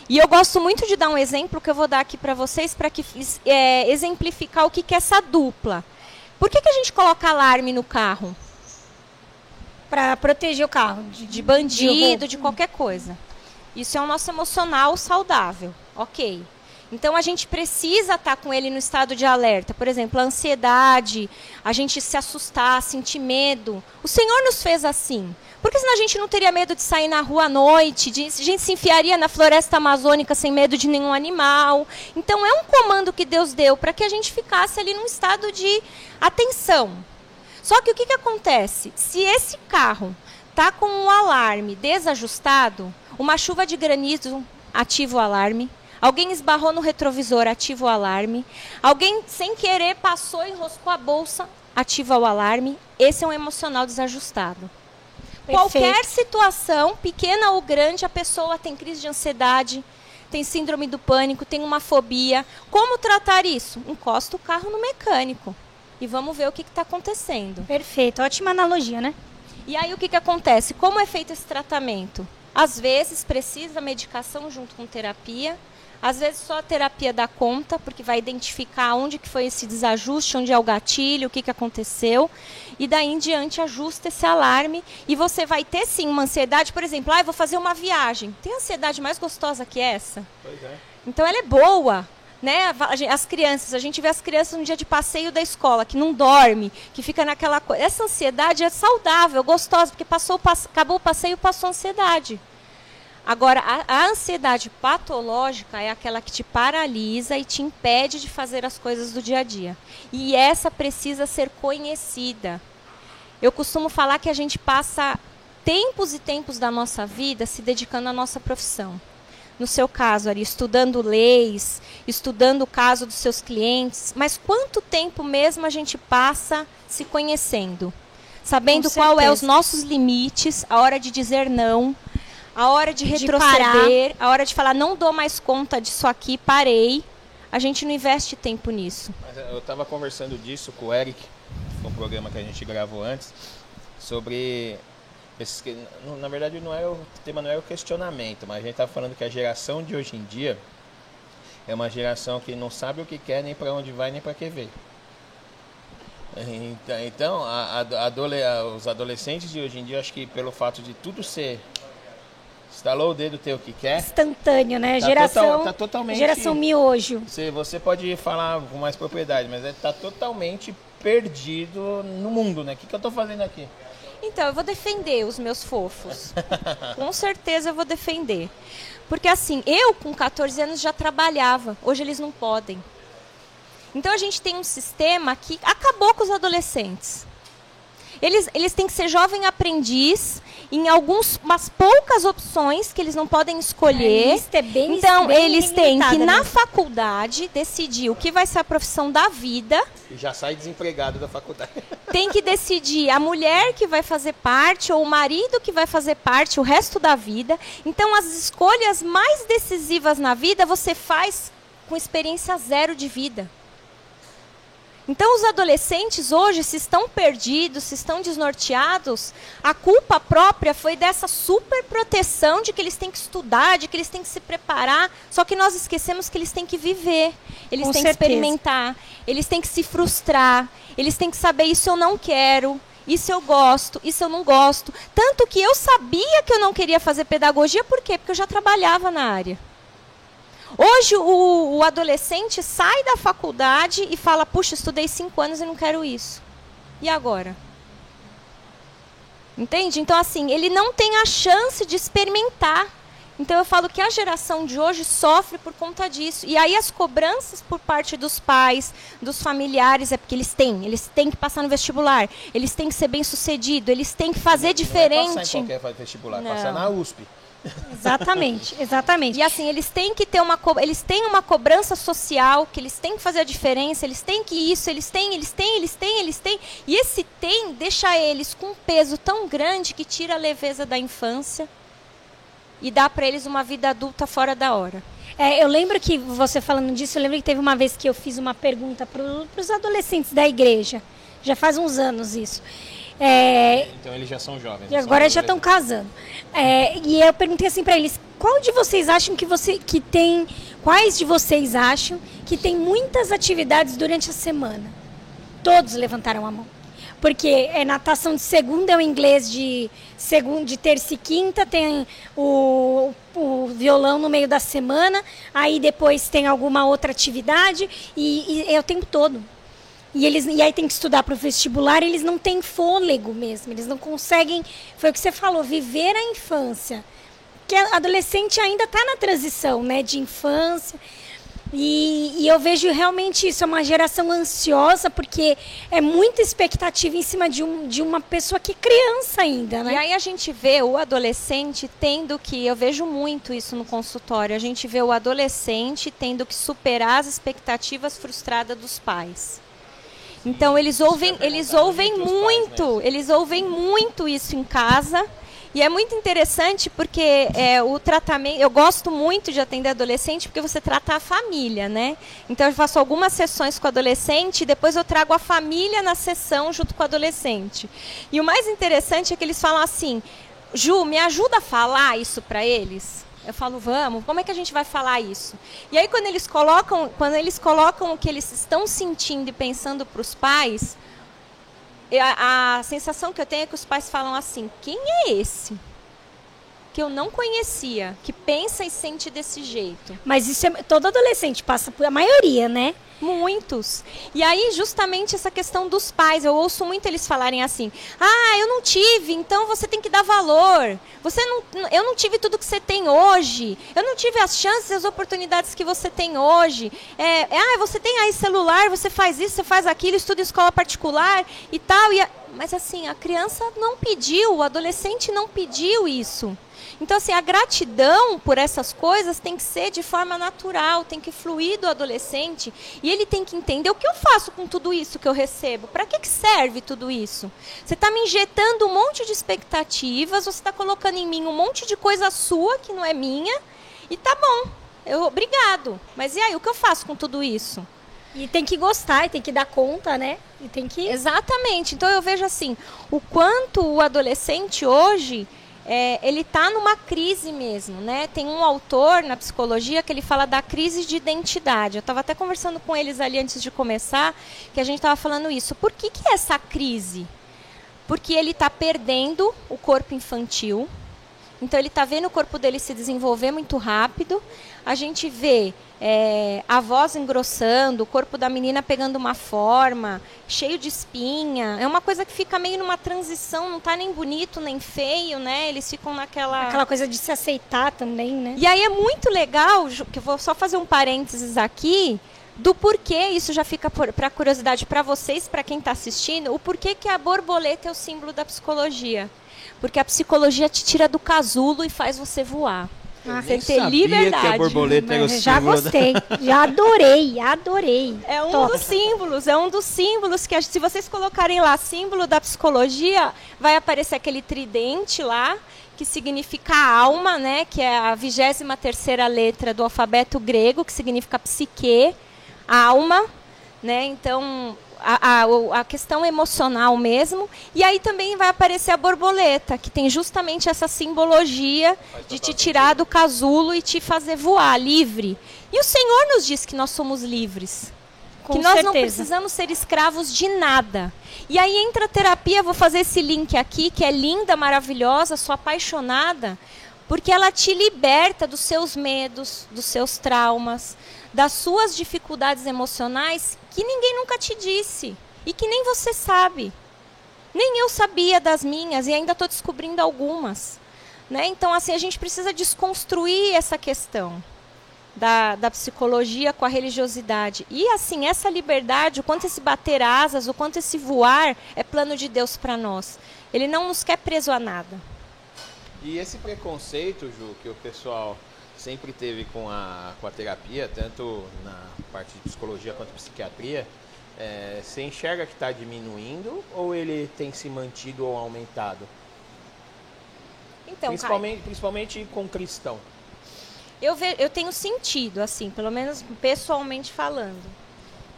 E eu gosto muito de dar um exemplo que eu vou dar aqui para vocês para que é, exemplificar o que, que é essa dupla. Por que, que a gente coloca alarme no carro? Para proteger o carro de, de bandido, de qualquer coisa. Isso é o nosso emocional saudável, ok. Então a gente precisa estar com ele no estado de alerta. Por exemplo, a ansiedade, a gente se assustar, sentir medo. O Senhor nos fez assim. Porque senão a gente não teria medo de sair na rua à noite, de, a gente se enfiaria na floresta amazônica sem medo de nenhum animal. Então é um comando que Deus deu para que a gente ficasse ali num estado de atenção. Só que o que, que acontece? Se esse carro está com um alarme desajustado, uma chuva de granizo ativa o alarme, alguém esbarrou no retrovisor, ativa o alarme, alguém sem querer passou e enroscou a bolsa, ativa o alarme. Esse é um emocional desajustado. Perfeito. Qualquer situação, pequena ou grande, a pessoa tem crise de ansiedade, tem síndrome do pânico, tem uma fobia. Como tratar isso? Encosta o carro no mecânico e vamos ver o que está acontecendo. Perfeito, ótima analogia, né? E aí o que, que acontece? Como é feito esse tratamento? Às vezes precisa medicação junto com terapia, às vezes só a terapia dá conta, porque vai identificar onde que foi esse desajuste, onde é o gatilho, o que, que aconteceu, e daí em diante ajusta esse alarme e você vai ter sim uma ansiedade, por exemplo, ah, eu vou fazer uma viagem. Tem ansiedade mais gostosa que essa? Pois é. Então ela é boa, né, as crianças, a gente vê as crianças no dia de passeio da escola, que não dorme, que fica naquela coisa. Essa ansiedade é saudável, gostosa, porque passou, acabou o passeio, passou a ansiedade. Agora, a, a, ansiedade patológica é aquela que te paralisa e te impede de fazer as coisas do dia a dia. E essa precisa ser conhecida. Eu costumo falar que a gente passa tempos e tempos da nossa vida se dedicando à nossa profissão no seu caso, ali, estudando leis, estudando o caso dos seus clientes, mas quanto tempo mesmo a gente passa se conhecendo? Sabendo qual é os nossos limites, a hora de dizer não, a hora de retroceder, de a hora de falar não dou mais conta disso aqui, parei. A gente não investe tempo nisso. Eu estava conversando disso com o Eric, no programa que a gente gravou antes, sobre esses, na verdade, não é o tema não é o questionamento, mas a gente está falando que a geração de hoje em dia é uma geração que não sabe o que quer, nem para onde vai, nem para que veio. Então, então a, a, adole, os adolescentes de hoje em dia, acho que pelo fato de tudo ser Estalou o dedo ter o que quer. Instantâneo, né? Tá geração, total, tá totalmente, geração miojo. Você, você pode falar com mais propriedade, mas está é, totalmente perdido no mundo, né? O que, que eu estou fazendo aqui? Então, eu vou defender os meus fofos. com certeza eu vou defender. Porque assim, eu com 14 anos já trabalhava, hoje eles não podem. Então a gente tem um sistema que acabou com os adolescentes. Eles, eles têm que ser jovem aprendiz em algumas poucas opções que eles não podem escolher. A lista é bem- então, bem eles têm que, na mesmo. faculdade, decidir o que vai ser a profissão da vida. E já sai desempregado da faculdade. Tem que decidir a mulher que vai fazer parte ou o marido que vai fazer parte o resto da vida. Então, as escolhas mais decisivas na vida você faz com experiência zero de vida. Então, os adolescentes hoje, se estão perdidos, se estão desnorteados, a culpa própria foi dessa super proteção de que eles têm que estudar, de que eles têm que se preparar. Só que nós esquecemos que eles têm que viver, eles Com têm certeza. que experimentar, eles têm que se frustrar, eles têm que saber isso eu não quero. Isso eu gosto, isso eu não gosto. Tanto que eu sabia que eu não queria fazer pedagogia, por quê? Porque eu já trabalhava na área. Hoje o, o adolescente sai da faculdade e fala: Puxa, estudei cinco anos e não quero isso. E agora? Entende? Então, assim, ele não tem a chance de experimentar. Então, eu falo que a geração de hoje sofre por conta disso. E aí, as cobranças por parte dos pais, dos familiares, é porque eles têm. Eles têm que passar no vestibular. Eles têm que ser bem-sucedido. Eles têm que fazer Não é diferente. passar em qualquer vestibular, Não. passar na USP. Exatamente, exatamente. E assim, eles têm que ter uma eles têm uma cobrança social, que eles têm que fazer a diferença, eles têm que isso, eles têm, eles têm, eles têm, eles têm. E esse tem deixa eles com um peso tão grande que tira a leveza da infância e dá para eles uma vida adulta fora da hora. É, eu lembro que você falando disso, eu lembro que teve uma vez que eu fiz uma pergunta para os adolescentes da igreja. Já faz uns anos isso. É, Então eles já são jovens. e agora já estão casando. É, e eu perguntei assim para eles: qual de vocês acham que você que tem? Quais de vocês acham que tem muitas atividades durante a semana? Todos levantaram a mão. Porque é natação de segunda, é o inglês de segunda, de terça e quinta, tem o, o violão no meio da semana, aí depois tem alguma outra atividade e, e é o tempo todo. E, eles, e aí tem que estudar para o vestibular, eles não têm fôlego mesmo, eles não conseguem, foi o que você falou, viver a infância. Que a adolescente ainda está na transição, né, de infância. E, e eu vejo realmente isso, é uma geração ansiosa, porque é muita expectativa em cima de, um, de uma pessoa que é criança ainda, E né? aí a gente vê o adolescente tendo que, eu vejo muito isso no consultório, a gente vê o adolescente tendo que superar as expectativas frustradas dos pais. Então eles ouvem, eles ouvem muito muito, eles ouvem muito isso em casa. E é muito interessante porque é, o tratamento, eu gosto muito de atender adolescente porque você trata a família, né? Então eu faço algumas sessões com o adolescente e depois eu trago a família na sessão junto com o adolescente. E o mais interessante é que eles falam assim: Ju, me ajuda a falar isso para eles? Eu falo, vamos, como é que a gente vai falar isso? E aí quando eles colocam, quando eles colocam o que eles estão sentindo e pensando para os pais, a, a sensação que eu tenho é que os pais falam assim: quem é esse? Que eu não conhecia, que pensa e sente desse jeito. Mas isso é, todo adolescente passa por a maioria, né? Muitos. E aí, justamente essa questão dos pais, eu ouço muito eles falarem assim: "Ah, eu não tive, então você tem que dar valor. Você não, eu não tive tudo que você tem hoje. Eu não tive as chances e as oportunidades que você tem hoje. É, é, ah, você tem aí celular, você faz isso, você faz aquilo, estuda em escola particular e tal. E a- mas assim, a criança não pediu, o adolescente não pediu isso. Então, assim, a gratidão por essas coisas tem que ser de forma natural, tem que fluir do adolescente. E ele tem que entender o que eu faço com tudo isso que eu recebo. Para que, que serve tudo isso? Você está me injetando um monte de expectativas, você está colocando em mim um monte de coisa sua que não é minha. E tá bom, eu, obrigado. Mas e aí, o que eu faço com tudo isso? E tem que gostar, e tem que dar conta, né? E tem que. Exatamente. Então eu vejo assim, o quanto o adolescente hoje é, ele está numa crise mesmo, né? Tem um autor na psicologia que ele fala da crise de identidade. Eu estava até conversando com eles ali antes de começar, que a gente estava falando isso. Por que, que é essa crise? Porque ele está perdendo o corpo infantil Então ele está vendo o corpo dele se desenvolver muito rápido. A gente vê é, a voz engrossando, o corpo da menina pegando uma forma, cheio de espinha. É uma coisa que fica meio numa transição, não está nem bonito nem feio, né? Eles ficam naquela. Aquela coisa de se aceitar também, né? E aí é muito legal, que eu vou só fazer um parênteses aqui do porquê, isso já fica para curiosidade para vocês, para quem está assistindo, o porquê que a borboleta é o símbolo da psicologia. Porque a psicologia te tira do casulo e faz você voar. Ah, você ter liberdade. Que a borboleta é o já gostei, já adorei, adorei. É um Top. dos símbolos, é um dos símbolos que se vocês colocarem lá símbolo da psicologia, vai aparecer aquele tridente lá que significa alma, né, que é a 23 terceira letra do alfabeto grego, que significa psique alma, né? Então, a, a, a, questão emocional mesmo. E aí também vai aparecer a borboleta, que tem justamente essa simbologia de te tirar do casulo e te fazer voar livre. E o Senhor nos diz que nós somos livres. Com que nós certeza. não precisamos ser escravos de nada. E aí entra a terapia, vou fazer esse link aqui, que é linda, maravilhosa, sou apaixonada, porque ela te liberta dos seus medos, dos seus traumas, das suas dificuldades emocionais que ninguém nunca te disse e que nem você sabe. Nem eu sabia das minhas e ainda estou descobrindo algumas. Né? Então, assim, a gente precisa desconstruir essa questão da, da psicologia com a religiosidade. E, assim, essa liberdade, o quanto esse bater asas, o quanto esse voar é plano de Deus para nós. Ele não nos quer preso a nada. E esse preconceito, Ju, que o pessoal sempre teve com a, com a terapia, tanto na parte de psicologia quanto psiquiatria, é, você enxerga que está diminuindo ou ele tem se mantido ou aumentado? Então, principalmente, principalmente com cristão. Eu, ve, eu tenho sentido, assim, pelo menos pessoalmente falando,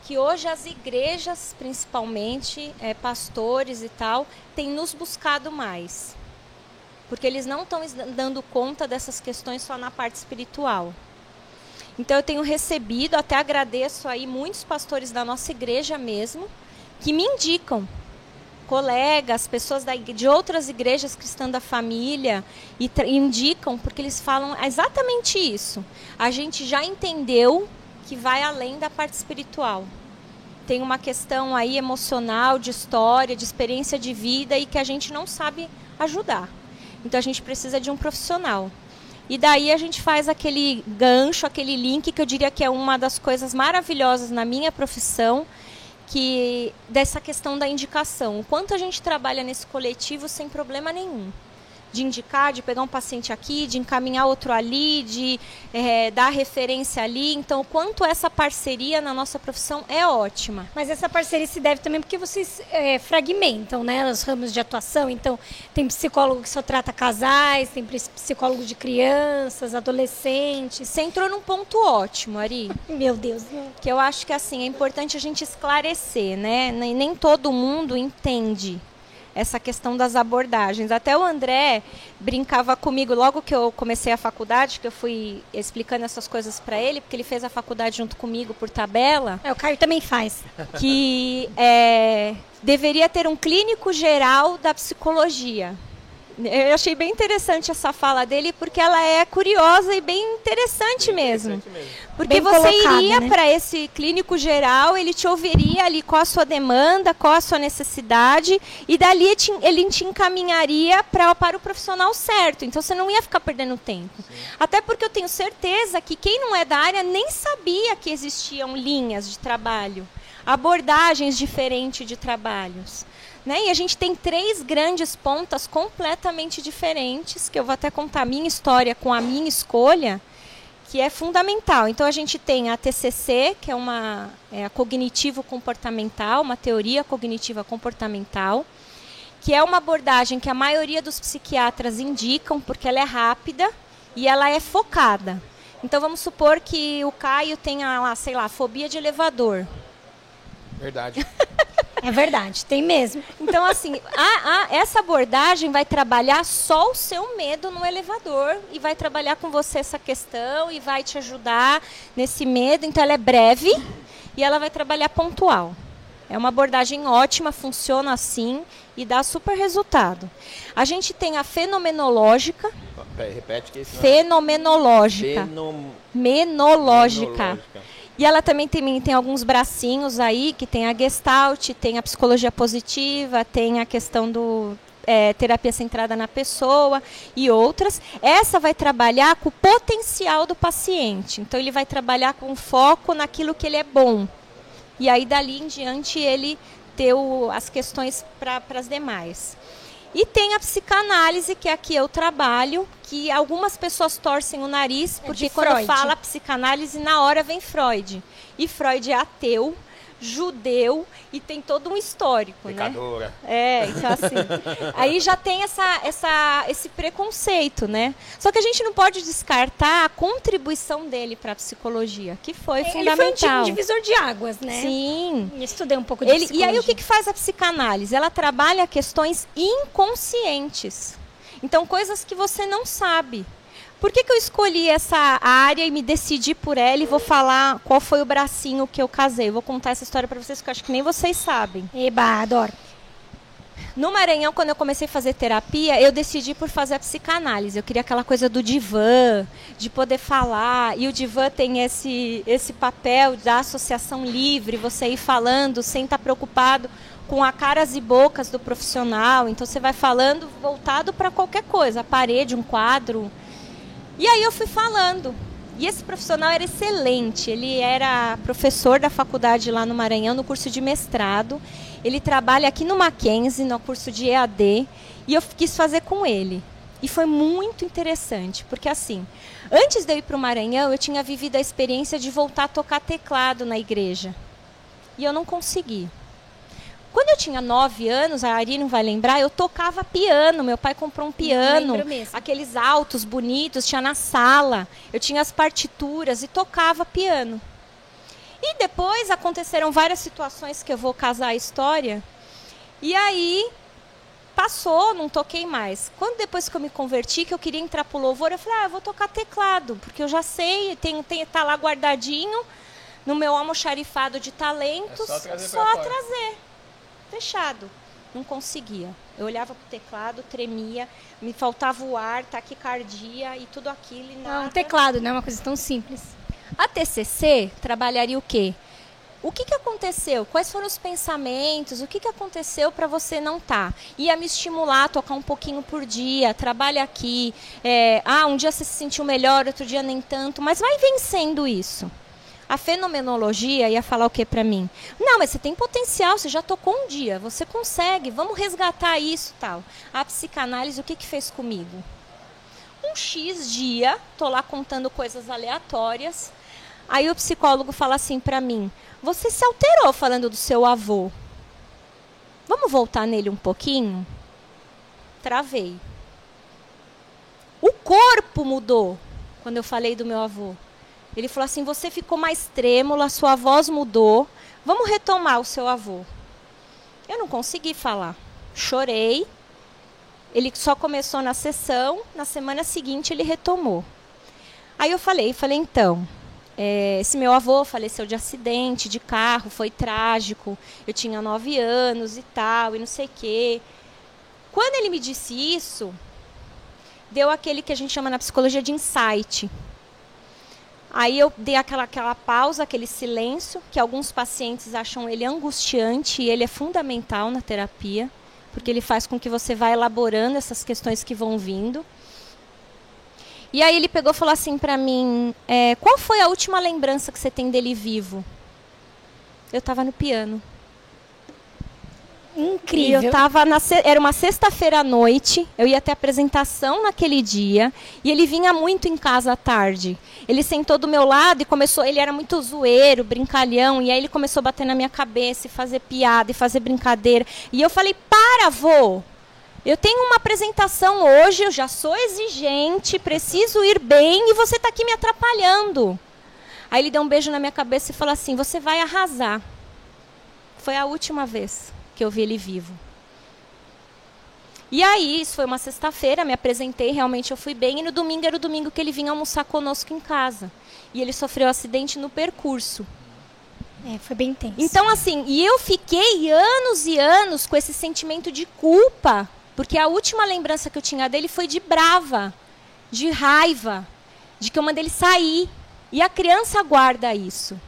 que hoje as igrejas, principalmente, é, pastores e tal, têm nos buscado mais porque eles não estão dando conta dessas questões só na parte espiritual. Então eu tenho recebido, até agradeço aí muitos pastores da nossa igreja mesmo, que me indicam colegas, pessoas da, de outras igrejas cristãs da família e indicam porque eles falam exatamente isso. A gente já entendeu que vai além da parte espiritual. Tem uma questão aí emocional, de história, de experiência de vida e que a gente não sabe ajudar. Então a gente precisa de um profissional. E daí a gente faz aquele gancho, aquele link que eu diria que é uma das coisas maravilhosas na minha profissão, que dessa questão da indicação. O quanto a gente trabalha nesse coletivo sem problema nenhum de indicar, de pegar um paciente aqui, de encaminhar outro ali, de é, dar referência ali. Então, quanto essa parceria na nossa profissão é ótima. Mas essa parceria se deve também porque vocês é, fragmentam, né, os ramos de atuação. Então, tem psicólogo que só trata casais, tem psicólogo de crianças, adolescentes. Você entrou num ponto ótimo, Ari. Meu Deus. Que eu acho que assim é importante a gente esclarecer, né? Nem, nem todo mundo entende essa questão das abordagens. Até o André brincava comigo logo que eu comecei a faculdade, que eu fui explicando essas coisas para ele, porque ele fez a faculdade junto comigo por tabela. É, o Caio também faz. Que é, deveria ter um clínico geral da psicologia. Eu achei bem interessante essa fala dele, porque ela é curiosa e bem interessante, bem mesmo. interessante mesmo. Porque bem você iria né? para esse clínico geral, ele te ouviria ali qual a sua demanda, qual a sua necessidade, e dali te, ele te encaminharia pra, para o profissional certo. Então você não ia ficar perdendo tempo. Sim. Até porque eu tenho certeza que quem não é da área nem sabia que existiam linhas de trabalho, abordagens diferentes de trabalhos. Né? E a gente tem três grandes pontas completamente diferentes, que eu vou até contar a minha história com a minha escolha, que é fundamental. Então a gente tem a TCC, que é uma é cognitivo comportamental, uma teoria cognitiva comportamental, que é uma abordagem que a maioria dos psiquiatras indicam porque ela é rápida e ela é focada. Então vamos supor que o Caio tenha lá, sei lá, fobia de elevador. Verdade. É verdade, tem mesmo. Então, assim, a, a, essa abordagem vai trabalhar só o seu medo no elevador e vai trabalhar com você essa questão e vai te ajudar nesse medo. Então, ela é breve e ela vai trabalhar pontual. É uma abordagem ótima, funciona assim e dá super resultado. A gente tem a fenomenológica. Repete que isso. Fenomenológica. Fenom... Menológica. Menológica. E ela também tem, tem alguns bracinhos aí, que tem a Gestalt, tem a psicologia positiva, tem a questão do é, terapia centrada na pessoa e outras. Essa vai trabalhar com o potencial do paciente. Então ele vai trabalhar com foco naquilo que ele é bom. E aí dali em diante ele ter o, as questões para as demais. E tem a psicanálise, que é aqui eu trabalho, que algumas pessoas torcem o nariz, é porque é quando fala psicanálise, na hora vem Freud. E Freud é ateu, judeu e tem todo um histórico, né? Pecadora. né? É, então assim, aí já tem essa, essa, esse preconceito, né? Só que a gente não pode descartar a contribuição dele para a psicologia, que foi Ele fundamental. Ele foi um tipo divisor de águas, né? Sim. Eu estudei um pouco de Ele, E aí o que, que faz a psicanálise? Ela trabalha questões inconscientes. Então, coisas que você não sabe. Por que, que eu escolhi essa área e me decidi por ela e vou falar qual foi o bracinho que eu casei? Eu vou contar essa história para vocês que eu acho que nem vocês sabem. Eba, adoro. No Maranhão, quando eu comecei a fazer terapia, eu decidi por fazer a psicanálise. Eu queria aquela coisa do divã, de poder falar. E o divã tem esse, esse papel da associação livre, você ir falando sem estar preocupado com a caras e bocas do profissional. Então você vai falando voltado para qualquer coisa, a parede, um quadro. E aí eu fui falando. E esse profissional era excelente. Ele era professor da faculdade lá no Maranhão, no curso de mestrado. Ele trabalha aqui no Mackenzie, no curso de EAD. E eu quis fazer com ele. E foi muito interessante, porque assim, antes de eu ir para o Maranhão, eu tinha vivido a experiência de voltar a tocar teclado na igreja. E eu não consegui. Quando eu tinha nove anos, a Ari não vai lembrar, eu tocava piano. Meu pai comprou um piano, aqueles altos, bonitos, tinha na sala. Eu tinha as partituras e tocava piano. E depois aconteceram várias situações que eu vou casar a história. E aí passou, não toquei mais. Quando depois que eu me converti, que eu queria entrar pro louvor, eu falei, ah, eu vou tocar teclado, porque eu já sei, tem, tem, tá lá guardadinho no meu almoxarifado de talentos, é só trazer. Só trazer fechado. Não conseguia. Eu olhava para o teclado, tremia, me faltava o ar, taquicardia e tudo aquilo. E nada. Não, um teclado, não é uma coisa tão simples. A TCC trabalharia o quê? O que, que aconteceu? Quais foram os pensamentos? O que, que aconteceu para você não estar? Tá? Ia me estimular a tocar um pouquinho por dia, trabalha aqui. É, ah, um dia você se sentiu melhor, outro dia nem tanto, mas vai vencendo isso. A fenomenologia ia falar o que para mim? Não, mas você tem potencial, você já tocou um dia, você consegue, vamos resgatar isso tal. A psicanálise, o que, que fez comigo? Um X dia, tô lá contando coisas aleatórias. Aí o psicólogo fala assim para mim: Você se alterou falando do seu avô. Vamos voltar nele um pouquinho? Travei. O corpo mudou quando eu falei do meu avô. Ele falou assim: você ficou mais trêmula, sua voz mudou. Vamos retomar o seu avô. Eu não consegui falar. Chorei. Ele só começou na sessão, na semana seguinte ele retomou. Aí eu falei, falei então, é, esse meu avô faleceu de acidente de carro, foi trágico. Eu tinha nove anos e tal, e não sei o quê. Quando ele me disse isso, deu aquele que a gente chama na psicologia de insight. Aí eu dei aquela, aquela pausa, aquele silêncio, que alguns pacientes acham ele angustiante e ele é fundamental na terapia, porque ele faz com que você vá elaborando essas questões que vão vindo. E aí ele pegou e falou assim para mim, é, qual foi a última lembrança que você tem dele vivo? Eu estava no piano. Incrível. E eu tava na, era uma sexta-feira à noite, eu ia ter apresentação naquele dia, e ele vinha muito em casa à tarde. Ele sentou do meu lado e começou, ele era muito zoeiro, brincalhão, e aí ele começou a bater na minha cabeça e fazer piada e fazer brincadeira. E eu falei: "Para, vô. Eu tenho uma apresentação hoje, eu já sou exigente, preciso ir bem e você está aqui me atrapalhando". Aí ele deu um beijo na minha cabeça e falou assim: "Você vai arrasar". Foi a última vez que eu vi ele vivo. E aí, isso foi uma sexta-feira, me apresentei, realmente eu fui bem, e no domingo era o domingo que ele vinha almoçar conosco em casa. E ele sofreu um acidente no percurso. É, foi bem tenso. Então, assim, e eu fiquei anos e anos com esse sentimento de culpa, porque a última lembrança que eu tinha dele foi de brava, de raiva, de que eu mandei ele sair. E a criança guarda isso.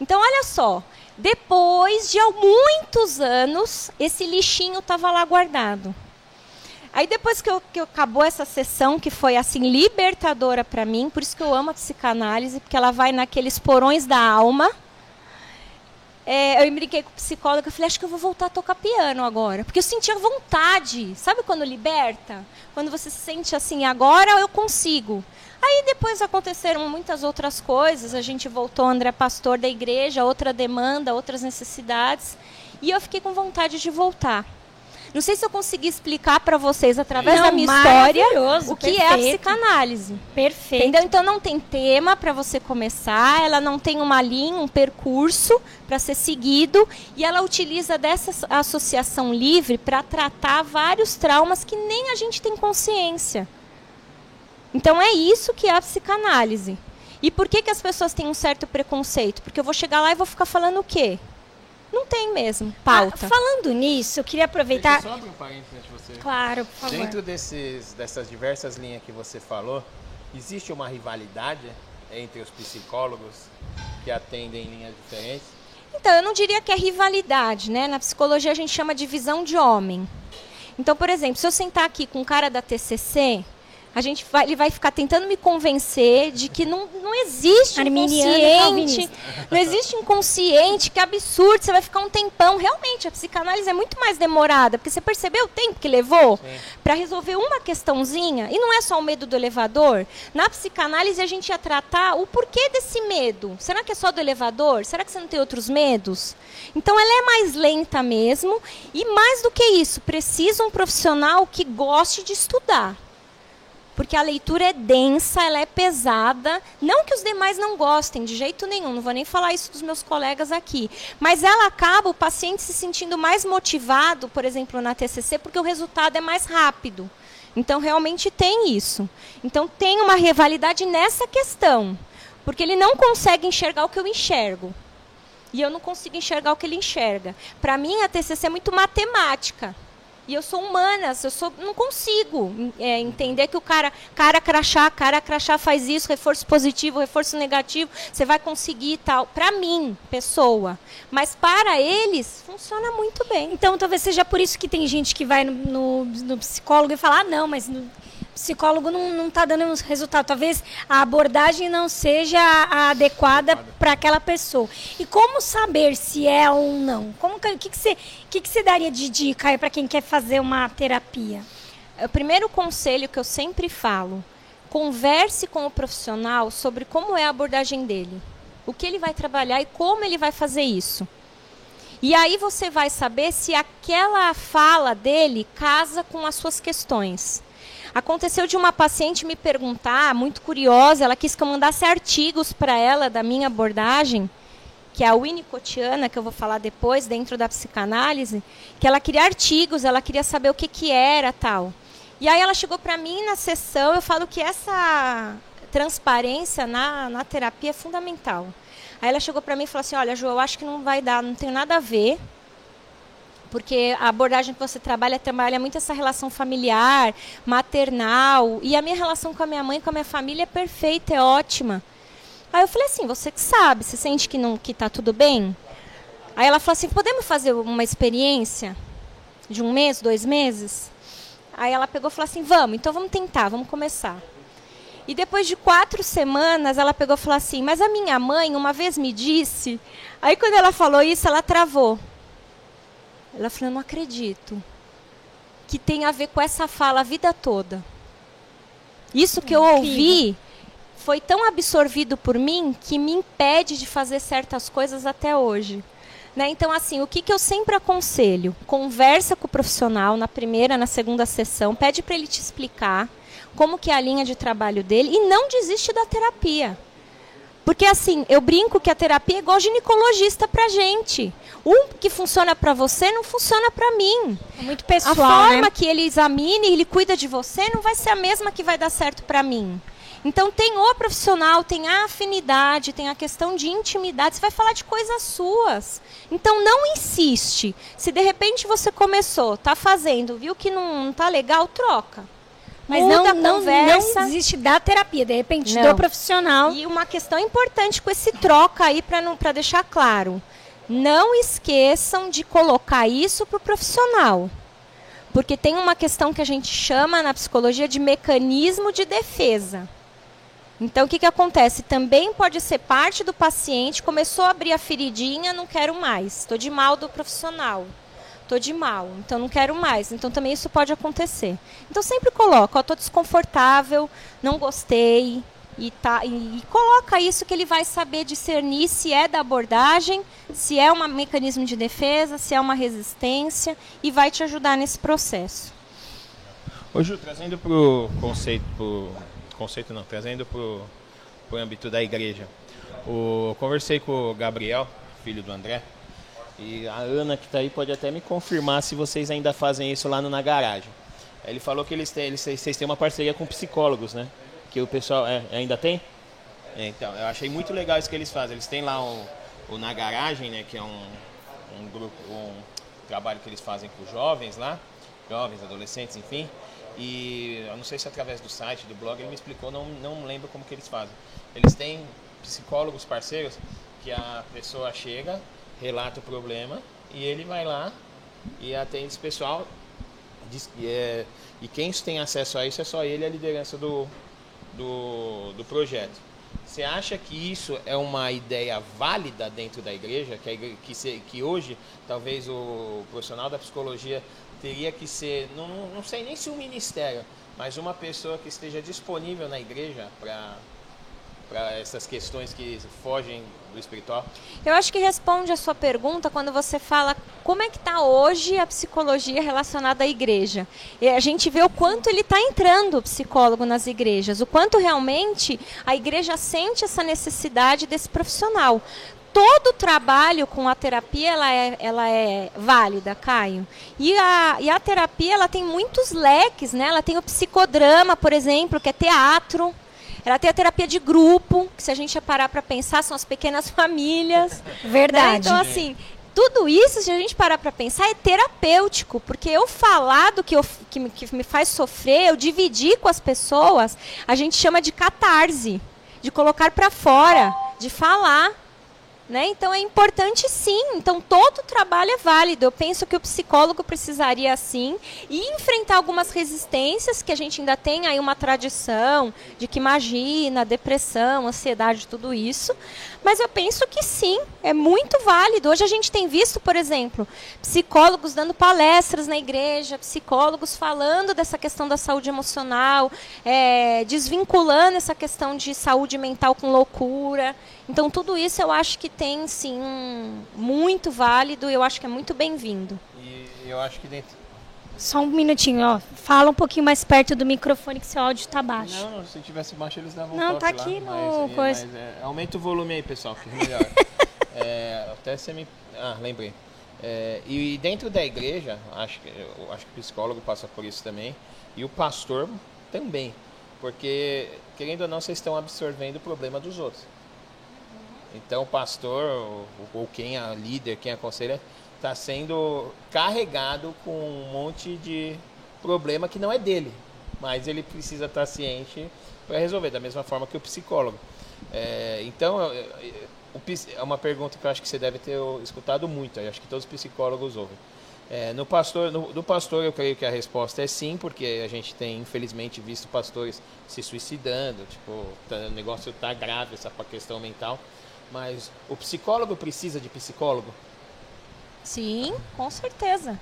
Então, olha só, depois de muitos anos, esse lixinho estava lá guardado. Aí depois que, eu, que acabou essa sessão, que foi assim libertadora para mim, por isso que eu amo a psicanálise, porque ela vai naqueles porões da alma. É, eu brinquei com o psicólogo, eu falei, acho que eu vou voltar a tocar piano agora. Porque eu sentia vontade. Sabe quando liberta? Quando você se sente assim, agora eu consigo. Aí depois aconteceram muitas outras coisas. A gente voltou, André Pastor da igreja, outra demanda, outras necessidades. E eu fiquei com vontade de voltar. Não sei se eu consegui explicar para vocês através Não, da minha história o que perfeito. é a psicanálise. Perfeito. Entendeu? Então não tem tema para você começar, ela não tem uma linha, um percurso para ser seguido e ela utiliza dessa associação livre para tratar vários traumas que nem a gente tem consciência. Então é isso que é a psicanálise. E por que, que as pessoas têm um certo preconceito? Porque eu vou chegar lá e vou ficar falando o quê? Não tem mesmo pauta. Ah, falando nisso, eu queria aproveitar. Deixa eu só abrir um parênteses antes de você. Claro, por favor. Dentro desses, dessas diversas linhas que você falou, existe uma rivalidade entre os psicólogos que atendem linhas diferentes? Então, eu não diria que é rivalidade, né? Na psicologia a gente chama de visão de homem. Então, por exemplo, se eu sentar aqui com um cara da TCC, a gente vai, ele vai ficar tentando me convencer de que não, não existe inconsciente, não existe inconsciente, que absurdo, você vai ficar um tempão. Realmente, a psicanálise é muito mais demorada, porque você percebeu o tempo que levou para resolver uma questãozinha? E não é só o medo do elevador. Na psicanálise a gente ia tratar o porquê desse medo. Será que é só do elevador? Será que você não tem outros medos? Então ela é mais lenta mesmo e mais do que isso, precisa um profissional que goste de estudar porque a leitura é densa, ela é pesada. Não que os demais não gostem, de jeito nenhum, não vou nem falar isso dos meus colegas aqui. Mas ela acaba o paciente se sentindo mais motivado, por exemplo, na TCC, porque o resultado é mais rápido. Então, realmente tem isso. Então, tem uma rivalidade nessa questão, porque ele não consegue enxergar o que eu enxergo. E eu não consigo enxergar o que ele enxerga. Para mim, a TCC é muito matemática. E eu sou humanas, eu sou, não consigo é, entender que o cara, cara crachá, cara crachá faz isso, reforço positivo, reforço negativo, você vai conseguir tal. Para mim, pessoa. Mas para eles, funciona muito bem. Então, talvez seja por isso que tem gente que vai no, no- no psicólogo e fala: ah, não, mas psicólogo não, não tá dando uns resultados. Talvez a abordagem não seja a adequada para aquela pessoa. E como saber se é ou não? Como que, o que, que, você, que, que você daria de dica para quem quer fazer uma terapia? O primeiro conselho que eu sempre falo: converse com o profissional sobre como é a abordagem dele, o que ele vai trabalhar e como ele vai fazer isso. E aí você vai saber se aquela fala dele casa com as suas questões. Aconteceu de uma paciente me perguntar, muito curiosa, ela quis que eu mandasse artigos para ela da minha abordagem, que é a Winnicottiana, que eu vou falar depois, dentro da psicanálise, que ela queria artigos, ela queria saber o que, que era tal. E aí ela chegou para mim na sessão, eu falo que essa transparência na, na terapia é fundamental. Aí ela chegou para mim e falou assim, olha, Ju, eu acho que não vai dar, não tem nada a ver, porque a abordagem que você trabalha trabalha muito essa relação familiar, maternal, e a minha relação com a minha mãe, com a minha família é perfeita, é ótima. Aí eu falei assim, você que sabe, você sente que não que tá tudo bem? Aí ela falou assim, podemos fazer uma experiência de um mês, dois meses? Aí ela pegou e falou assim, vamos, então vamos tentar, vamos começar. E depois de quatro semanas, ela pegou e falou assim, mas a minha mãe uma vez me disse. Aí quando ela falou isso, ela travou. Ela falou, eu não acredito. Que tem a ver com essa fala a vida toda. Isso que eu ouvi foi tão absorvido por mim que me impede de fazer certas coisas até hoje. Né? Então, assim, o que, que eu sempre aconselho? Conversa com o profissional na primeira, na segunda sessão, pede para ele te explicar como que é a linha de trabalho dele e não desiste da terapia. Porque assim, eu brinco que a terapia é igual ginecologista pra gente. O que funciona para você não funciona para mim. É muito A pessoal, forma né? que ele examine e ele cuida de você não vai ser a mesma que vai dar certo para mim. Então tem o profissional, tem a afinidade, tem a questão de intimidade. Você vai falar de coisas suas. Então não insiste. Se de repente você começou, tá fazendo, viu que não, não tá legal, troca. Mas não, não, não desiste da terapia, de repente Não. do profissional. E uma questão importante com esse troca aí para deixar claro. Não esqueçam de colocar isso para o profissional. Porque tem uma questão que a gente chama na psicologia de mecanismo de defesa. Então, o que, que acontece? Também pode ser parte do paciente, começou a abrir a feridinha, não quero mais, estou de mal do profissional. Estou de mal, então não quero mais. Então também isso pode acontecer. Então sempre coloca, ó, estou desconfortável, não gostei, e, tá, e, e coloca isso que ele vai saber discernir se é da abordagem, se é um mecanismo de defesa, se é uma resistência, e vai te ajudar nesse processo. Ô Ju, trazendo para o conceito, pro, conceito não, trazendo para o âmbito da igreja. O, conversei com o Gabriel, filho do André, e a Ana que está aí pode até me confirmar se vocês ainda fazem isso lá no, na garagem. Ele falou que eles têm, eles, vocês têm uma parceria com psicólogos, né? Que o pessoal é, ainda tem? É, então, eu achei muito legal isso que eles fazem. Eles têm lá o, o Na Garagem, né? Que é um, um grupo, um trabalho que eles fazem com jovens lá, jovens, adolescentes, enfim. E eu não sei se através do site, do blog, ele me explicou, não, não lembro como que eles fazem. Eles têm psicólogos parceiros que a pessoa chega, relata o problema e ele vai lá e atende esse pessoal. Diz, e, é, e quem tem acesso a isso é só ele a liderança do, do, do projeto. Você acha que isso é uma ideia válida dentro da igreja? Que, igreja, que, se, que hoje talvez o profissional da psicologia teria que ser, não, não sei nem se um ministério, mas uma pessoa que esteja disponível na igreja para para essas questões que fogem do espiritual? Eu acho que responde a sua pergunta quando você fala como é que está hoje a psicologia relacionada à igreja. E a gente vê o quanto ele está entrando o psicólogo nas igrejas, o quanto realmente a igreja sente essa necessidade desse profissional. Todo trabalho com a terapia ela é, ela é válida, Caio. E a, e a terapia ela tem muitos leques, né? Ela tem o psicodrama, por exemplo, que é teatro. Ela tem a terapia de grupo, que se a gente parar para pensar, são as pequenas famílias. Verdade. Né? Então, assim, tudo isso, se a gente parar para pensar, é terapêutico. Porque eu falar do que, eu, que, que me faz sofrer, eu dividir com as pessoas, a gente chama de catarse. De colocar para fora, de falar. Né? Então é importante sim. Então todo trabalho é válido. Eu penso que o psicólogo precisaria sim e enfrentar algumas resistências que a gente ainda tem aí uma tradição de que imagina, depressão, ansiedade, tudo isso. Mas eu penso que sim, é muito válido. Hoje a gente tem visto, por exemplo, psicólogos dando palestras na igreja, psicólogos falando dessa questão da saúde emocional, é, desvinculando essa questão de saúde mental com loucura. Então tudo isso eu acho que tem sim um, muito válido, eu acho que é muito bem-vindo. E eu acho que dentro Só um minutinho, ó. Fala um pouquinho mais perto do microfone que seu áudio tá baixo. Não, se tivesse baixo eles davam Não, um tá aqui lá, no mas, coisa. mas, é, aumenta o volume aí, pessoal, que é melhor. É, até você me... Ah, lembrei. É, e dentro da igreja, acho que, acho que o psicólogo passa por isso também, e o pastor também. Porque, querendo ou não, vocês estão absorvendo o problema dos outros. Então, o pastor, ou, ou quem é líder, quem aconselha, está sendo carregado com um monte de problema que não é dele, mas ele precisa estar ciente para resolver, da mesma forma que o psicólogo. É, então, é uma pergunta que eu acho que você deve ter escutado muito, eu acho que todos os psicólogos ouvem. É, no pastor, no, do pastor, eu creio que a resposta é sim, porque a gente tem, infelizmente, visto pastores se suicidando, tipo, tá- o negócio está grave, essa questão mental. Mas o psicólogo precisa de psicólogo? Sim, com certeza.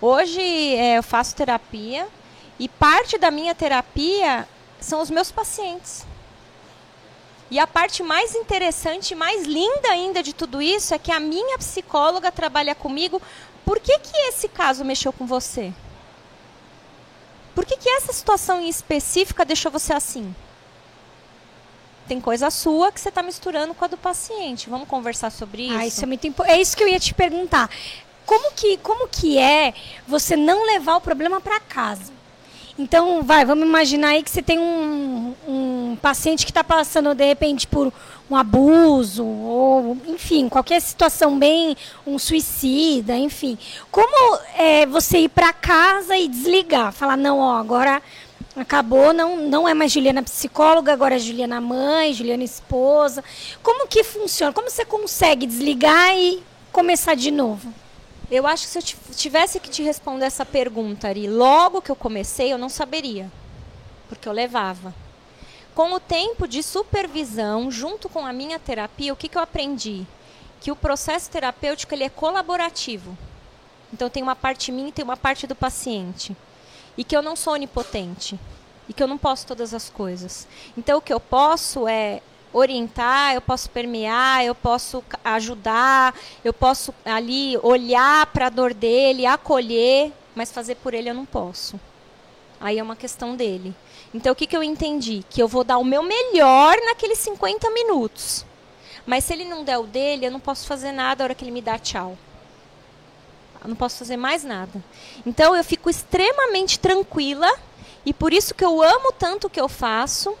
Hoje é, eu faço terapia e parte da minha terapia são os meus pacientes. E a parte mais interessante, mais linda ainda de tudo isso é que a minha psicóloga trabalha comigo. Por que, que esse caso mexeu com você? Por que, que essa situação em específica deixou você assim? Tem coisa sua que você está misturando com a do paciente. Vamos conversar sobre isso? Ah, isso é muito importante. É isso que eu ia te perguntar. Como que, como que é você não levar o problema para casa? Então, vai, vamos imaginar aí que você tem um, um paciente que está passando, de repente, por um abuso, ou, enfim, qualquer situação bem, um suicida, enfim. Como é, você ir para casa e desligar? Falar, não, ó, agora acabou, não, não é mais Juliana psicóloga, agora é Juliana mãe, Juliana esposa. Como que funciona? Como você consegue desligar e começar de novo? Eu acho que se eu tivesse que te responder essa pergunta, Ari, logo que eu comecei, eu não saberia. Porque eu levava. Com o tempo de supervisão, junto com a minha terapia, o que, que eu aprendi? Que o processo terapêutico ele é colaborativo. Então tem uma parte minha e tem uma parte do paciente. E que eu não sou onipotente. E que eu não posso todas as coisas. Então o que eu posso é orientar, eu posso permear, eu posso ajudar, eu posso ali olhar para a dor dele, acolher, mas fazer por ele eu não posso. Aí é uma questão dele. Então o que, que eu entendi? Que eu vou dar o meu melhor naqueles 50 minutos. Mas se ele não der o dele, eu não posso fazer nada na hora que ele me dá tchau. Não posso fazer mais nada. Então eu fico extremamente tranquila e por isso que eu amo tanto o que eu faço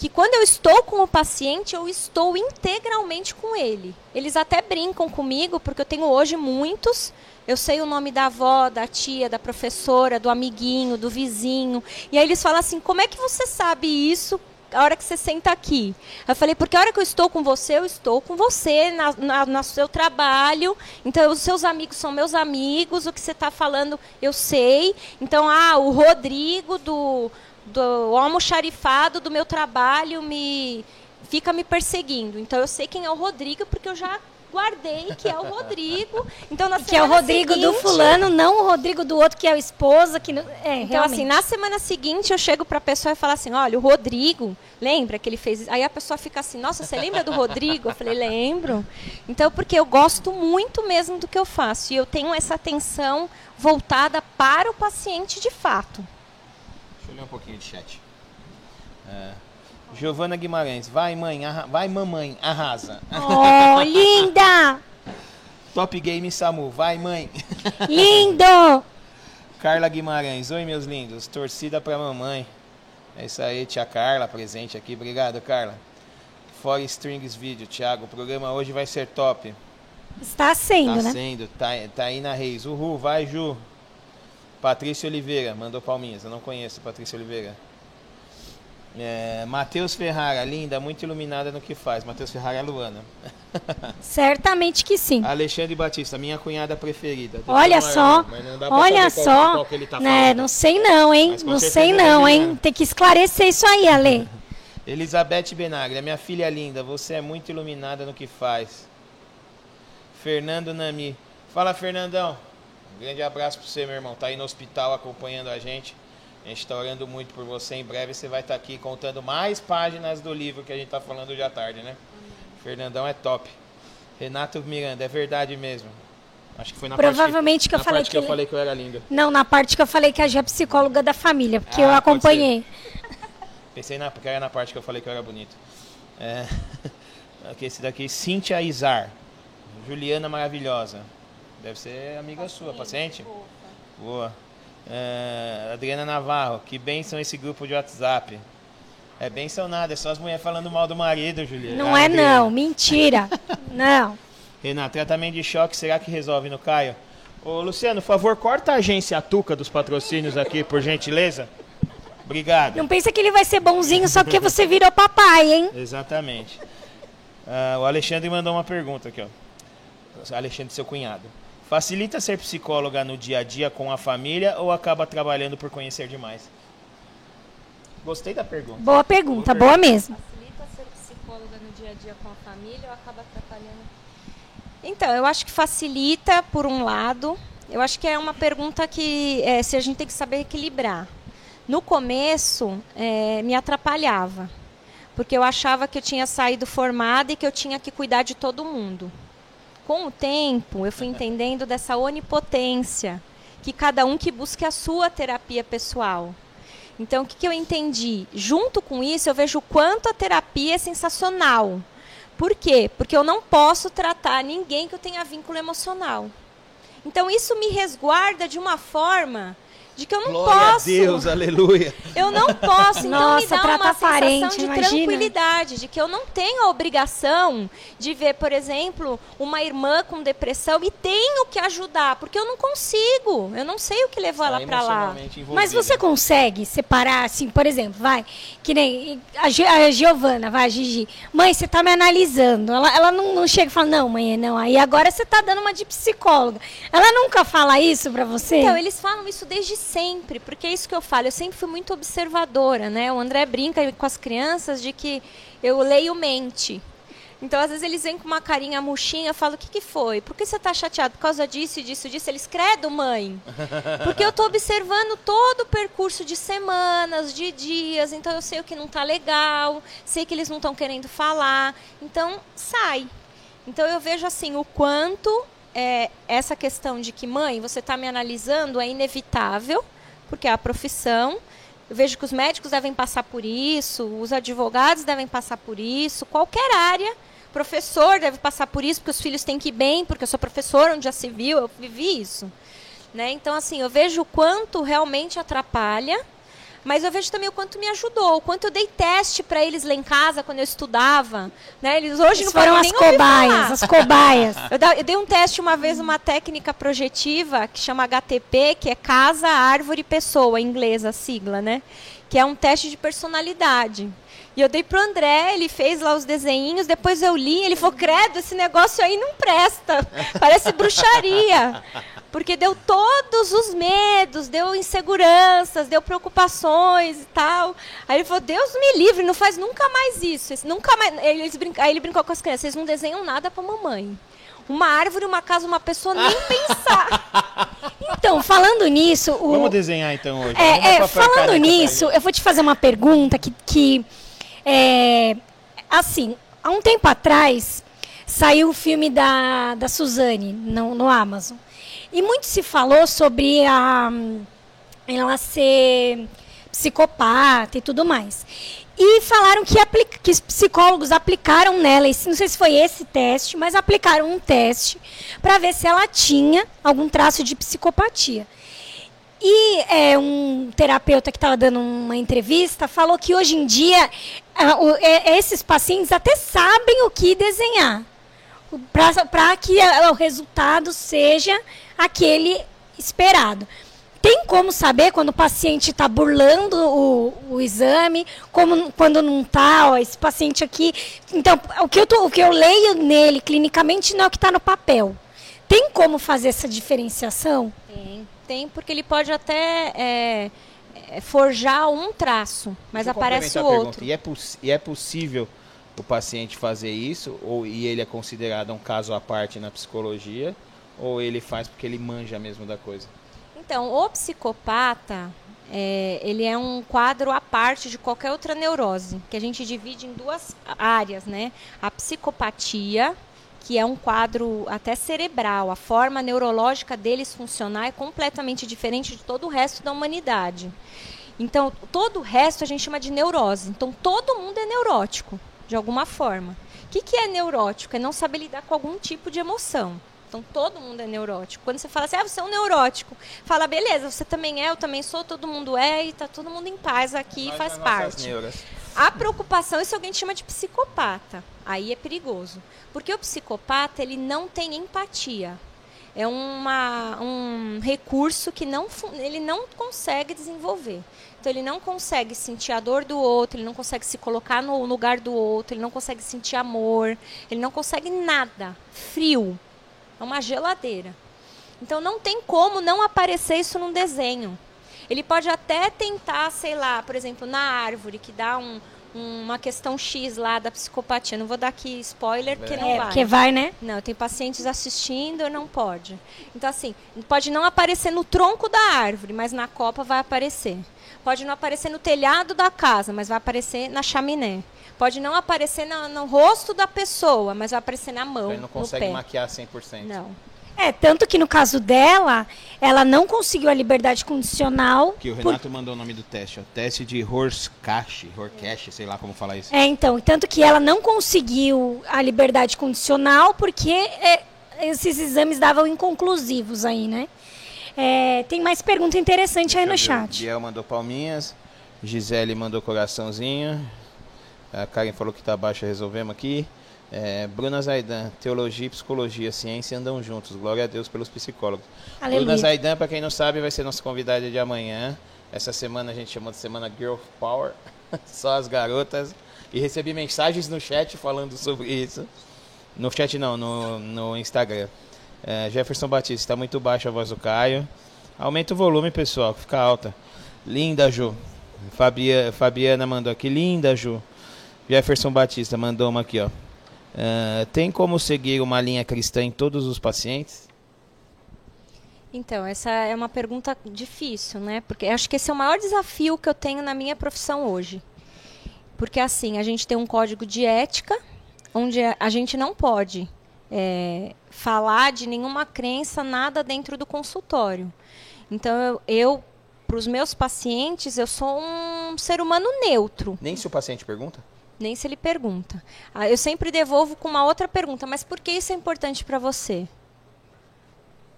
que quando eu estou com o paciente, eu estou integralmente com ele. Eles até brincam comigo, porque eu tenho hoje muitos. Eu sei o nome da avó, da tia, da professora, do amiguinho, do vizinho. E aí eles falam assim: como é que você sabe isso a hora que você senta aqui? Eu falei, porque a hora que eu estou com você, eu estou com você na, no seu trabalho. Então, os seus amigos são meus amigos, o que você está falando, eu sei. Então, ah, o Rodrigo do do almoxarifado do meu trabalho me fica me perseguindo. Então eu sei quem é o Rodrigo porque eu já guardei que é o Rodrigo. Então na que é o Rodrigo seguinte, do fulano, não o Rodrigo do outro que é a esposa que não, é, Então realmente. assim, na semana seguinte eu chego para a pessoa e falo assim: "Olha, o Rodrigo, lembra que ele fez?" Aí a pessoa fica assim: "Nossa, você lembra do Rodrigo?" Eu falei: "Lembro". Então porque eu gosto muito mesmo do que eu faço e eu tenho essa atenção voltada para o paciente de fato ler um pouquinho de chat. É. Giovana Guimarães, vai mãe, vai mamãe, arrasa. Oh, linda! Top Game Samu, vai mãe. Lindo! Carla Guimarães, oi meus lindos, torcida pra mamãe. É isso aí, tia Carla, presente aqui, obrigado Carla. For Strings Video, Thiago, o programa hoje vai ser top. Está sendo, tá né? sendo, tá, tá aí na Reis. Uhul, vai Ju. Patrícia Oliveira, mandou palminhas. Eu não conheço Patrícia Oliveira. É, Matheus Ferrara, linda, muito iluminada no que faz. Matheus Ferrara é Luana. Certamente que sim. Alexandre Batista, minha cunhada preferida. Depois olha só, olha só. Qual, qual tá né, não sei não, hein? Não sei não, hein? Tem que esclarecer isso aí, Ale. Elizabeth Benagre, minha filha linda, você é muito iluminada no que faz. Fernando Nami. Fala, Fernandão. Grande abraço para você, meu irmão. Tá aí no hospital acompanhando a gente. A gente está orando muito por você. Em breve você vai estar tá aqui contando mais páginas do livro que a gente está falando hoje à tarde, né? Fernandão é top. Renato Miranda, é verdade mesmo. Acho que foi na Provavelmente parte, que, eu falei que, que eu falei que eu era linda. Não, na parte que eu falei que a Gia é psicóloga da família, porque ah, eu acompanhei. Pensei na, porque era na parte que eu falei que eu era bonito. É, aqui, esse daqui, Cíntia Izar. Juliana maravilhosa. Deve ser amiga sua, paciente? Boa. É, Adriana Navarro, que bênção esse grupo de WhatsApp. É bênção nada, é só as mulheres falando mal do marido, Juliana. Não ah, é Adriana. não, mentira. não. Renato, tratamento de choque, será que resolve no Caio? Ô, Luciano, por favor, corta a agência Tuca dos patrocínios aqui, por gentileza. Obrigado. Não pensa que ele vai ser bonzinho só porque você virou papai, hein? Exatamente. Uh, o Alexandre mandou uma pergunta aqui, ó. Alexandre, seu cunhado. Facilita ser psicóloga no dia a dia com a família ou acaba trabalhando por conhecer demais? Gostei da pergunta. Boa pergunta, boa, boa mesmo. Facilita ser psicóloga no dia a dia com a família ou acaba atrapalhando? Então, eu acho que facilita por um lado. Eu acho que é uma pergunta que é, se a gente tem que saber equilibrar. No começo, é, me atrapalhava, porque eu achava que eu tinha saído formada e que eu tinha que cuidar de todo mundo com o tempo, eu fui entendendo dessa onipotência, que cada um que busque a sua terapia pessoal. Então, o que, que eu entendi? Junto com isso, eu vejo o quanto a terapia é sensacional. Por quê? Porque eu não posso tratar ninguém que eu tenha vínculo emocional. Então, isso me resguarda de uma forma de que eu não Glória posso. a Deus, aleluia. Eu não posso, então Nossa, me dá trata uma sensação parente, de imagina. tranquilidade, de que eu não tenho a obrigação de ver, por exemplo, uma irmã com depressão e tenho que ajudar, porque eu não consigo, eu não sei o que levou ela Está para lá. envolvida. Mas você consegue separar, assim, por exemplo, vai, que nem a, a Giovana, vai, a Gigi. Mãe, você tá me analisando. Ela, ela não, não chega e fala, não, mãe, não. Aí agora você tá dando uma de psicóloga. Ela nunca fala isso pra você? Então, eles falam isso desde sempre, porque é isso que eu falo. Eu sempre fui muito observadora, né? O André brinca com as crianças de que eu leio mente. Então, às vezes, eles vêm com uma carinha murchinha, falo, o que, que foi? Por que você tá chateado? Por causa disso, disso, disso? Eles, credo, mãe. Porque eu tô observando todo o percurso de semanas, de dias, então eu sei o que não tá legal, sei que eles não estão querendo falar. Então, sai. Então, eu vejo, assim, o quanto é, essa questão de que, mãe, você está me analisando é inevitável, porque é a profissão. Eu vejo que os médicos devem passar por isso, os advogados devem passar por isso, qualquer área. Professor deve passar por isso, porque os filhos têm que ir bem, porque eu sou professora onde já se viu, eu vivi isso. Né? Então, assim, eu vejo o quanto realmente atrapalha, mas eu vejo também o quanto me ajudou, o quanto eu dei teste para eles lá em casa quando eu estudava. Né? Eles hoje Eles não foram as cobaias, as cobaias. Eu, da- eu dei um teste uma vez, uma técnica projetiva que chama HTP, que é Casa, Árvore, Pessoa, em inglês a sigla, né? Que é um teste de personalidade. E eu dei pro André, ele fez lá os desenhinhos, depois eu li, ele falou, credo, esse negócio aí não presta, parece bruxaria. Porque deu todos os medos, deu inseguranças, deu preocupações e tal. Aí ele falou, Deus me livre, não faz nunca mais isso. Esse- Nunca mais. Eles brinca- Aí ele brincou com as crianças, vocês não desenham nada pra mamãe. Uma árvore, uma casa, uma pessoa, nem pensar. Então, falando nisso, o, Vamos desenhar então hoje. É, é, falando nisso, eu vou te fazer uma pergunta que, que é, assim, há um tempo atrás saiu o filme da, da Suzane no, no Amazon. E muito se falou sobre a, ela ser psicopata e tudo mais. E falaram que, apli- que os psicólogos aplicaram nela, esse- não sei se foi esse teste, mas aplicaram um teste para ver se ela tinha algum traço de psicopatia. E é, um terapeuta que estava dando uma entrevista falou que hoje em dia ah, o- é, esses pacientes até sabem o que desenhar para que ah, o resultado seja aquele esperado. Tem como saber quando o paciente está burlando o, o exame, como quando não está, esse paciente aqui. Então, o que, eu tô- o que eu leio nele clinicamente não é o que está no papel. Tem como fazer essa diferenciação? Tem, tem, porque ele pode até é, é, forjar um traço, mas Deixa aparece o outro. E é, e é possível o paciente fazer isso? Ou, e ele é considerado um caso à parte na psicologia? Ou ele faz porque ele manja mesmo da coisa? Então, o psicopata, é, ele é um quadro à parte de qualquer outra neurose, que a gente divide em duas áreas, né? A psicopatia, que é um quadro até cerebral, a forma neurológica deles funcionar é completamente diferente de todo o resto da humanidade. Então, todo o resto a gente chama de neurose. Então, todo mundo é neurótico, de alguma forma. O que, que é neurótico? É não saber lidar com algum tipo de emoção. Então, todo mundo é neurótico. Quando você fala assim, ah, você é um neurótico, fala, beleza, você também é, eu também sou, todo mundo é, e tá todo mundo em paz aqui, Nós faz parte. neuras. A preocupação, isso alguém chama de psicopata. Aí é perigoso. Porque o psicopata, ele não tem empatia. É uma, um recurso que não, ele não consegue desenvolver. Então, ele não consegue sentir a dor do outro, ele não consegue se colocar no lugar do outro, ele não consegue sentir amor, ele não consegue nada. Frio. É uma geladeira. Então, não tem como não aparecer isso num desenho. Ele pode até tentar, sei lá, por exemplo, na árvore, que dá um- uma questão X lá da psicopatia. Não vou dar aqui spoiler, porque não É, vai. porque vai, né? Não, tem pacientes assistindo, não pode. Então, assim, pode não aparecer no tronco da árvore, mas na copa vai aparecer. Pode não aparecer no telhado da casa, mas vai aparecer na chaminé. Pode não aparecer na- no rosto da pessoa, mas vai aparecer na mão, Então ele não no consegue pé. maquiar 100%. Não. É, tanto que no caso dela, ela não conseguiu a liberdade condicional. Que o por- Renato mandou o nome do teste, ó. Teste de Horskash, Horkash, sei lá como falar isso. É, então, tanto que ela não conseguiu a liberdade condicional porque é, esses exames davam inconclusivos aí, né? É, tem mais pergunta interessante aí no Deixa eu ver. chat. Biel mandou palminhas. Gisele mandou coraçãozinho. A Karen falou que tá baixa, resolvemos aqui. É, Bruna Zaidan, teologia e psicologia, ciência andam juntos. Glória a Deus pelos psicólogos. Aleluia. Bruna Zaidan, para quem não sabe, vai ser nossa convidada de amanhã. Essa semana a gente chamou de semana Girl Power, só as garotas. E recebi mensagens no chat falando sobre isso. No chat não, no, no Instagram. É, Jefferson Batista, está muito baixa a voz do Caio. Aumenta o volume, pessoal, fica alta. Linda, Ju. Fabia, Fabiana mandou aqui, linda, Ju. Jefferson Batista mandou uma aqui, ó. É, tem como seguir uma linha cristã em todos os pacientes? Então, essa é uma pergunta difícil, né? Porque acho que esse é o maior desafio que eu tenho na minha profissão hoje. Porque, assim, a gente tem um código de ética, onde a- a gente não pode é, falar de nenhuma crença, nada dentro do consultório. Então, eu, eu para os meus pacientes, eu sou um ser humano neutro. Nem se o paciente pergunta? Nem se ele pergunta. Ah, Eu sempre devolvo com uma outra pergunta, mas por que isso é importante para você?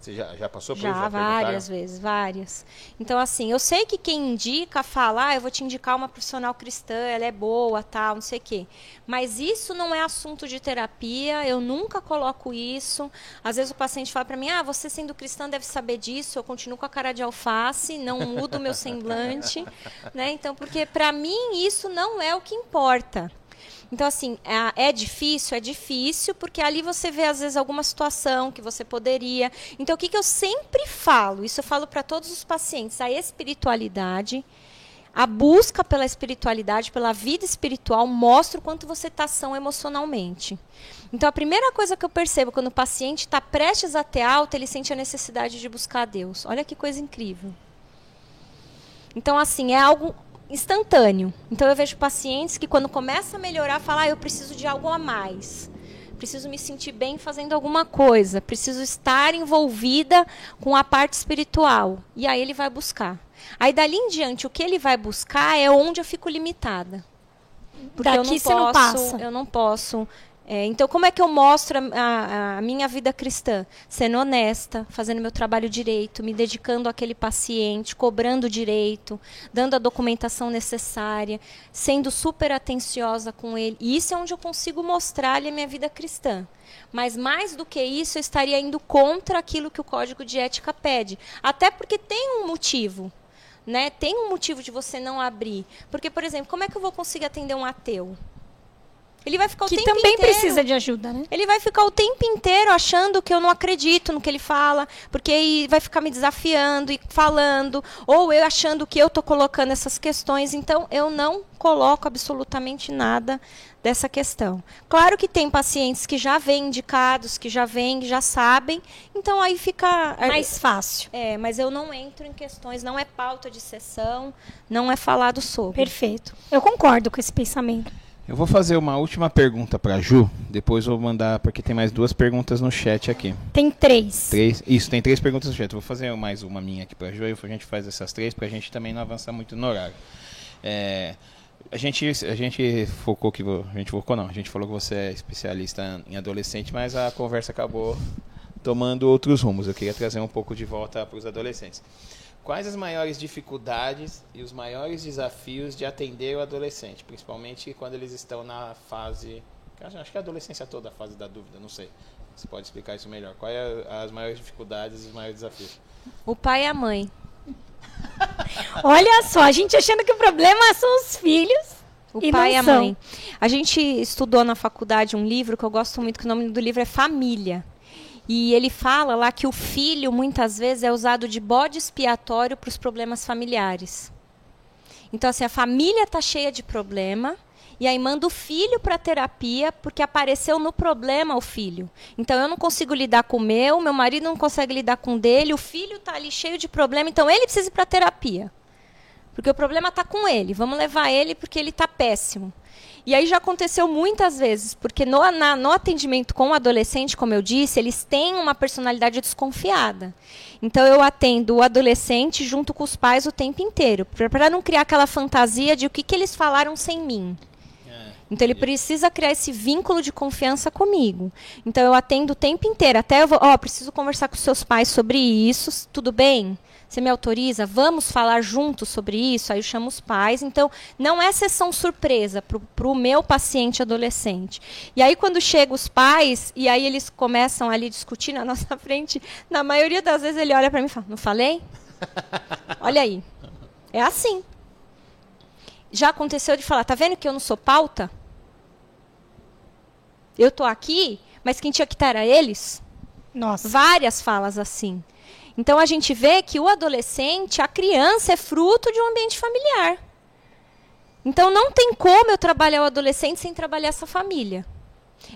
Você já, já passou por Já, isso? Já várias vezes, várias. Então, assim, eu sei que quem indica fala, ah, eu vou te indicar uma profissional cristã, ela é boa, tal, não sei o quê. Mas isso não é assunto de terapia, eu nunca coloco isso. Às vezes o paciente fala para mim, ah, você sendo cristã deve saber disso, eu continuo com a cara de alface, não mudo o meu semblante. né? Então, porque para mim isso não é o que importa. Então, assim, é, é difícil? É difícil, porque ali você vê, às vezes, alguma situação que você poderia. Então, o que, que eu sempre falo? Isso eu falo para todos os pacientes: a espiritualidade, a busca pela espiritualidade, pela vida espiritual, mostra o quanto você está são emocionalmente. Então, a primeira coisa que eu percebo quando o paciente está prestes a ter alta, ele sente a necessidade de buscar a Deus. Olha que coisa incrível. Então, assim, é algo instantâneo. Então, eu vejo pacientes que, quando começa a melhorar, falam: ah, eu preciso de algo a mais. Preciso me sentir bem fazendo alguma coisa. Preciso estar envolvida com a parte espiritual. E aí ele vai buscar. Aí, dali em diante, o que ele vai buscar é onde eu fico limitada. Porque eu Daqui não você não posso, passa. eu não posso. É, então, como é que eu mostro a, a- a minha vida cristã? Sendo honesta, fazendo meu trabalho direito, me dedicando àquele paciente, cobrando direito, dando a documentação necessária, sendo super atenciosa com ele. E isso é onde eu consigo mostrar-lhe a minha vida cristã. Mas mais do que isso, eu estaria indo contra aquilo que o código de ética pede. Até porque tem um motivo. Né? Tem um motivo de você não abrir. Porque, por exemplo, como é que eu vou conseguir atender um ateu? Ele vai ficar o Que tempo também inteiro. precisa de ajuda, né? Ele vai ficar o tempo inteiro achando que eu não acredito no que ele fala, porque vai ficar me desafiando e falando, ou eu achando que eu estou colocando essas questões. Então, eu não coloco absolutamente nada dessa questão. Claro que tem pacientes que já vêm indicados, que já vêm, que já sabem, então aí fica. Mais fácil. É, mas eu não entro em questões, não é pauta de sessão, não é falado sobre. Perfeito. Eu concordo com esse pensamento. Eu vou fazer uma última pergunta para Ju, depois vou mandar, porque tem mais duas perguntas no chat aqui. Tem três. Três, isso, tem três perguntas no chat. Vou fazer mais uma minha aqui para Ju, aí a gente faz essas três, para a gente também não avançar muito no horário. É, a gente, a gente focou que a gente focou não, a gente falou que você é especialista em adolescente, mas a conversa acabou tomando outros rumos. Eu queria trazer um pouco de volta para os adolescentes. Quais as maiores dificuldades e os maiores desafios de atender o adolescente, principalmente quando eles estão na fase, acho que é a adolescência toda, a fase da dúvida, não sei. Você pode explicar isso melhor? Quais as maiores dificuldades e os maiores desafios? O pai e a mãe. Olha só, a gente achando que o problema são os filhos. O E pai não e a são. mãe. A gente estudou na faculdade um livro que eu gosto muito, que o nome do livro é Família. E ele fala lá que o filho, muitas vezes, é usado de bode expiatório para os problemas familiares. Então, assim, a família está cheia de problema, e aí manda o filho para terapia, porque apareceu no problema o filho. Então, eu não consigo lidar com o meu, meu marido não consegue lidar com o dele, o filho está ali cheio de problema, então ele precisa ir para terapia. Porque o problema está com ele. Vamos levar ele porque ele está péssimo. E aí já aconteceu muitas vezes, porque no, na- no atendimento com o adolescente, como eu disse, eles têm uma personalidade desconfiada. Então eu atendo o adolescente junto com os pais o tempo inteiro, para não criar aquela fantasia de o que, que eles falaram sem mim. Então ele precisa criar esse vínculo de confiança comigo. Então eu atendo o tempo inteiro. Até eu vou, ó, oh, preciso conversar com seus pais sobre isso. Tudo bem? Você me autoriza? Vamos falar juntos sobre isso? Aí eu chamo os pais. Então, não é sessão surpresa para o meu paciente adolescente. E aí, quando chegam os pais, e aí eles começam ali a discutir na nossa frente, na maioria das vezes ele olha para mim e fala: Não falei? Olha aí. É assim. Já aconteceu de falar: Tá vendo que eu não sou pauta? Eu estou aqui, mas quem tinha que estar era eles? Nossa. Várias falas assim. Então a gente vê que o adolescente, a criança, é fruto de um ambiente familiar. Então não tem como eu trabalhar o adolescente sem trabalhar essa família.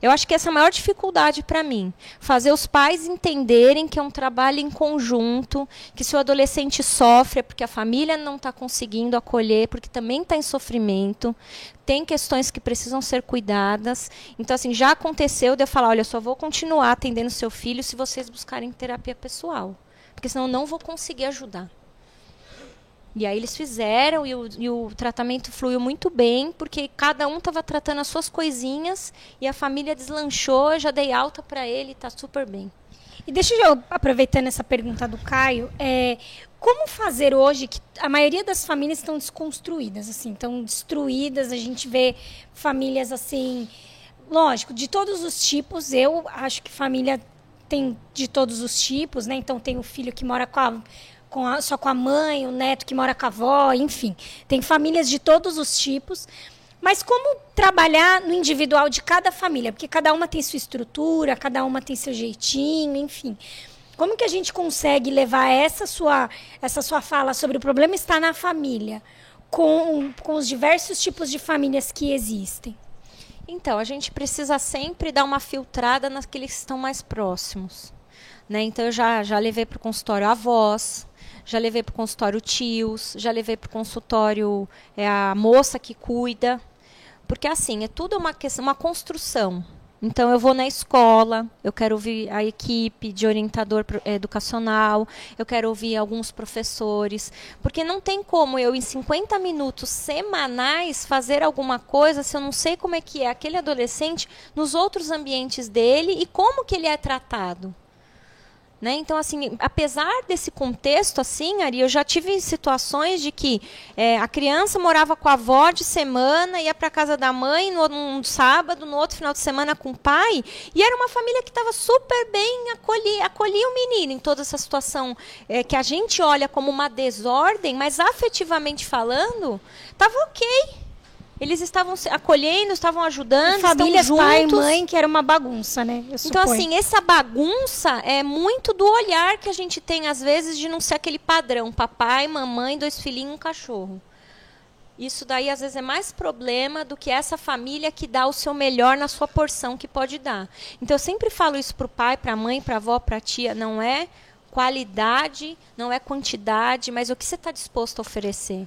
Eu acho que essa é a maior dificuldade para mim. Fazer os pais entenderem que é um trabalho em conjunto, que se o adolescente sofre é porque a família não está conseguindo acolher, porque também está em sofrimento, tem questões que precisam ser cuidadas. Então, assim, já aconteceu de eu falar: olha, só vou continuar atendendo seu filho se vocês buscarem terapia pessoal, porque senão eu não vou conseguir ajudar. E aí eles fizeram e o, e o tratamento fluiu muito bem, porque cada um estava tratando as suas coisinhas e a família deslanchou, já dei alta para ele, está super bem. E deixa eu, aproveitando essa pergunta do Caio, é, como fazer hoje que a maioria das famílias estão desconstruídas, assim, estão destruídas, a gente vê famílias assim, lógico, de todos os tipos, eu acho que família tem de todos os tipos, né? Então tem o filho que mora com a com a, só com a mãe, o neto que mora com a avó, enfim. Tem famílias de todos os tipos. Mas como trabalhar no individual de cada família? Porque cada uma tem sua estrutura, cada uma tem seu jeitinho, enfim. Como que a gente consegue levar essa sua, essa sua fala sobre o problema estar na família com, com os diversos tipos de famílias que existem? Então, a gente precisa sempre dar uma filtrada naqueles que estão mais próximos. Né? Então, eu já, já levei para o consultório avós, já levei para o consultório tios, já levei para o consultório é, a moça que cuida. Porque assim, é tudo uma questão, uma construção. Então eu vou na escola, eu quero ouvir a equipe de orientador educacional, eu quero ouvir alguns professores, porque não tem como eu em 50 minutos semanais fazer alguma coisa se eu não sei como é que é aquele adolescente nos outros ambientes dele e como que ele é tratado. Né? Então, assim, apesar desse contexto, assim, Ari, eu já tive situações de que é, a criança morava com a avó de semana, ia para casa da mãe no, num sábado, no outro final de semana com o pai, e era uma família que estava super bem, acolhia, acolhia o menino em toda essa situação é, que a gente olha como uma desordem, mas afetivamente falando, estava ok. Eles estavam acolhendo, estavam ajudando, famílias pai e mãe, que era uma bagunça, né? Eu então, suponho. assim, essa bagunça é muito do olhar que a gente tem, às vezes, de não ser aquele padrão: papai, mamãe, dois filhinhos um cachorro. Isso daí, às vezes, é mais problema do que essa família que dá o seu melhor na sua porção que pode dar. Então, eu sempre falo isso para o pai, para a mãe, para a avó, para a tia: não é qualidade, não é quantidade, mas o que você está disposto a oferecer.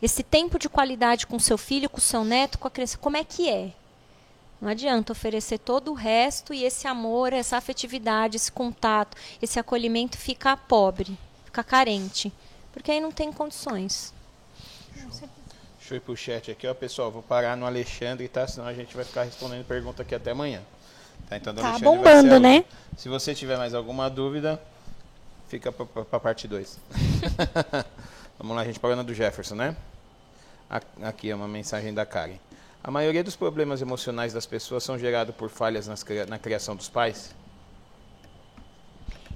Esse tempo de qualidade com seu filho, com seu neto, com a criança, como é que é? Não adianta oferecer todo o resto e esse amor, essa afetividade, esse contato, esse acolhimento fica pobre, fica carente, porque aí não tem condições. Deixa eu ir pro chat aqui, ó, pessoal. Vou parar no Alexandre, tá? Senão a gente vai ficar respondendo pergunta aqui até amanhã. Tá, então, tá bombando, né? Se você tiver mais alguma dúvida, fica para a parte 2. Vamos lá, a gente pagando do Jefferson, né? Aqui é uma mensagem da Karen. A maioria dos problemas emocionais das pessoas são gerados por falhas nas, na criação dos pais?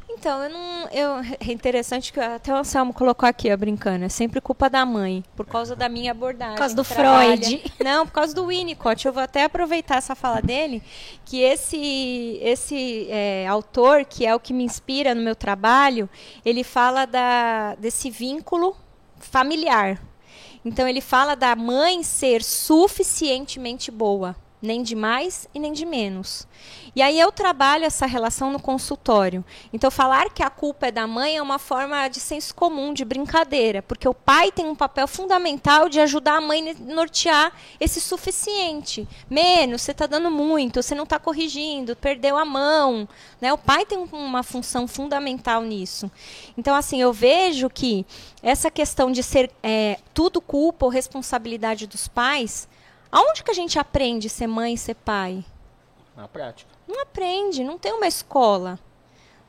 Então, eu não. Eu, é interessante que até o Anselmo colocou aqui, ó, brincando. É sempre culpa da mãe, por causa da minha abordagem. Por causa do Freud. Não, por causa do Winnicott. Eu vou até aproveitar essa fala dele, que esse, esse é, autor, que é o que me inspira no meu trabalho, ele fala da, desse vínculo familiar. Então ele fala da mãe ser suficientemente boa, nem de mais e nem de menos. E aí eu trabalho essa relação no consultório. Então falar que a culpa é da mãe é uma forma de senso comum, de brincadeira, porque o pai tem um papel fundamental de ajudar a mãe a nortear esse suficiente. Menos, você está dando muito, você não está corrigindo, perdeu a mão. Né? O pai tem uma função fundamental nisso. Então, assim, eu vejo que essa questão de ser é, tudo culpa ou responsabilidade dos pais Aonde que a gente aprende ser mãe e ser pai? Na prática. Não aprende, não tem uma escola.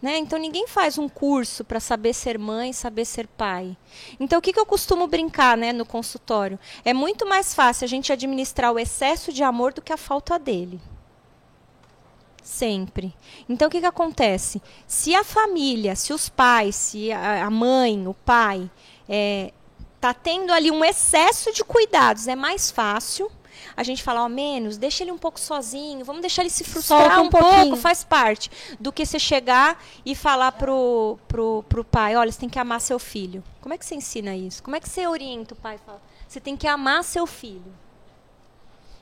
Né? Então ninguém faz um curso para saber ser mãe, saber ser pai. Então o que, que eu costumo brincar né, no consultório? É muito mais fácil a gente administrar o excesso de amor do que a falta dele. Sempre. Então o que, que acontece? Se a família, se os pais, se a, mãe, o pai, é, tá tendo ali um excesso de cuidados, é mais fácil a gente falar, ó, menos, deixa ele um pouco sozinho, vamos deixar ele se frustrar Solta um, um pouco, faz parte. Do que você chegar e falar pro, pro, pro pai, olha, você tem que amar seu filho. Como é que você ensina isso? Como é que você orienta o pai? Fala, você tem que amar seu filho.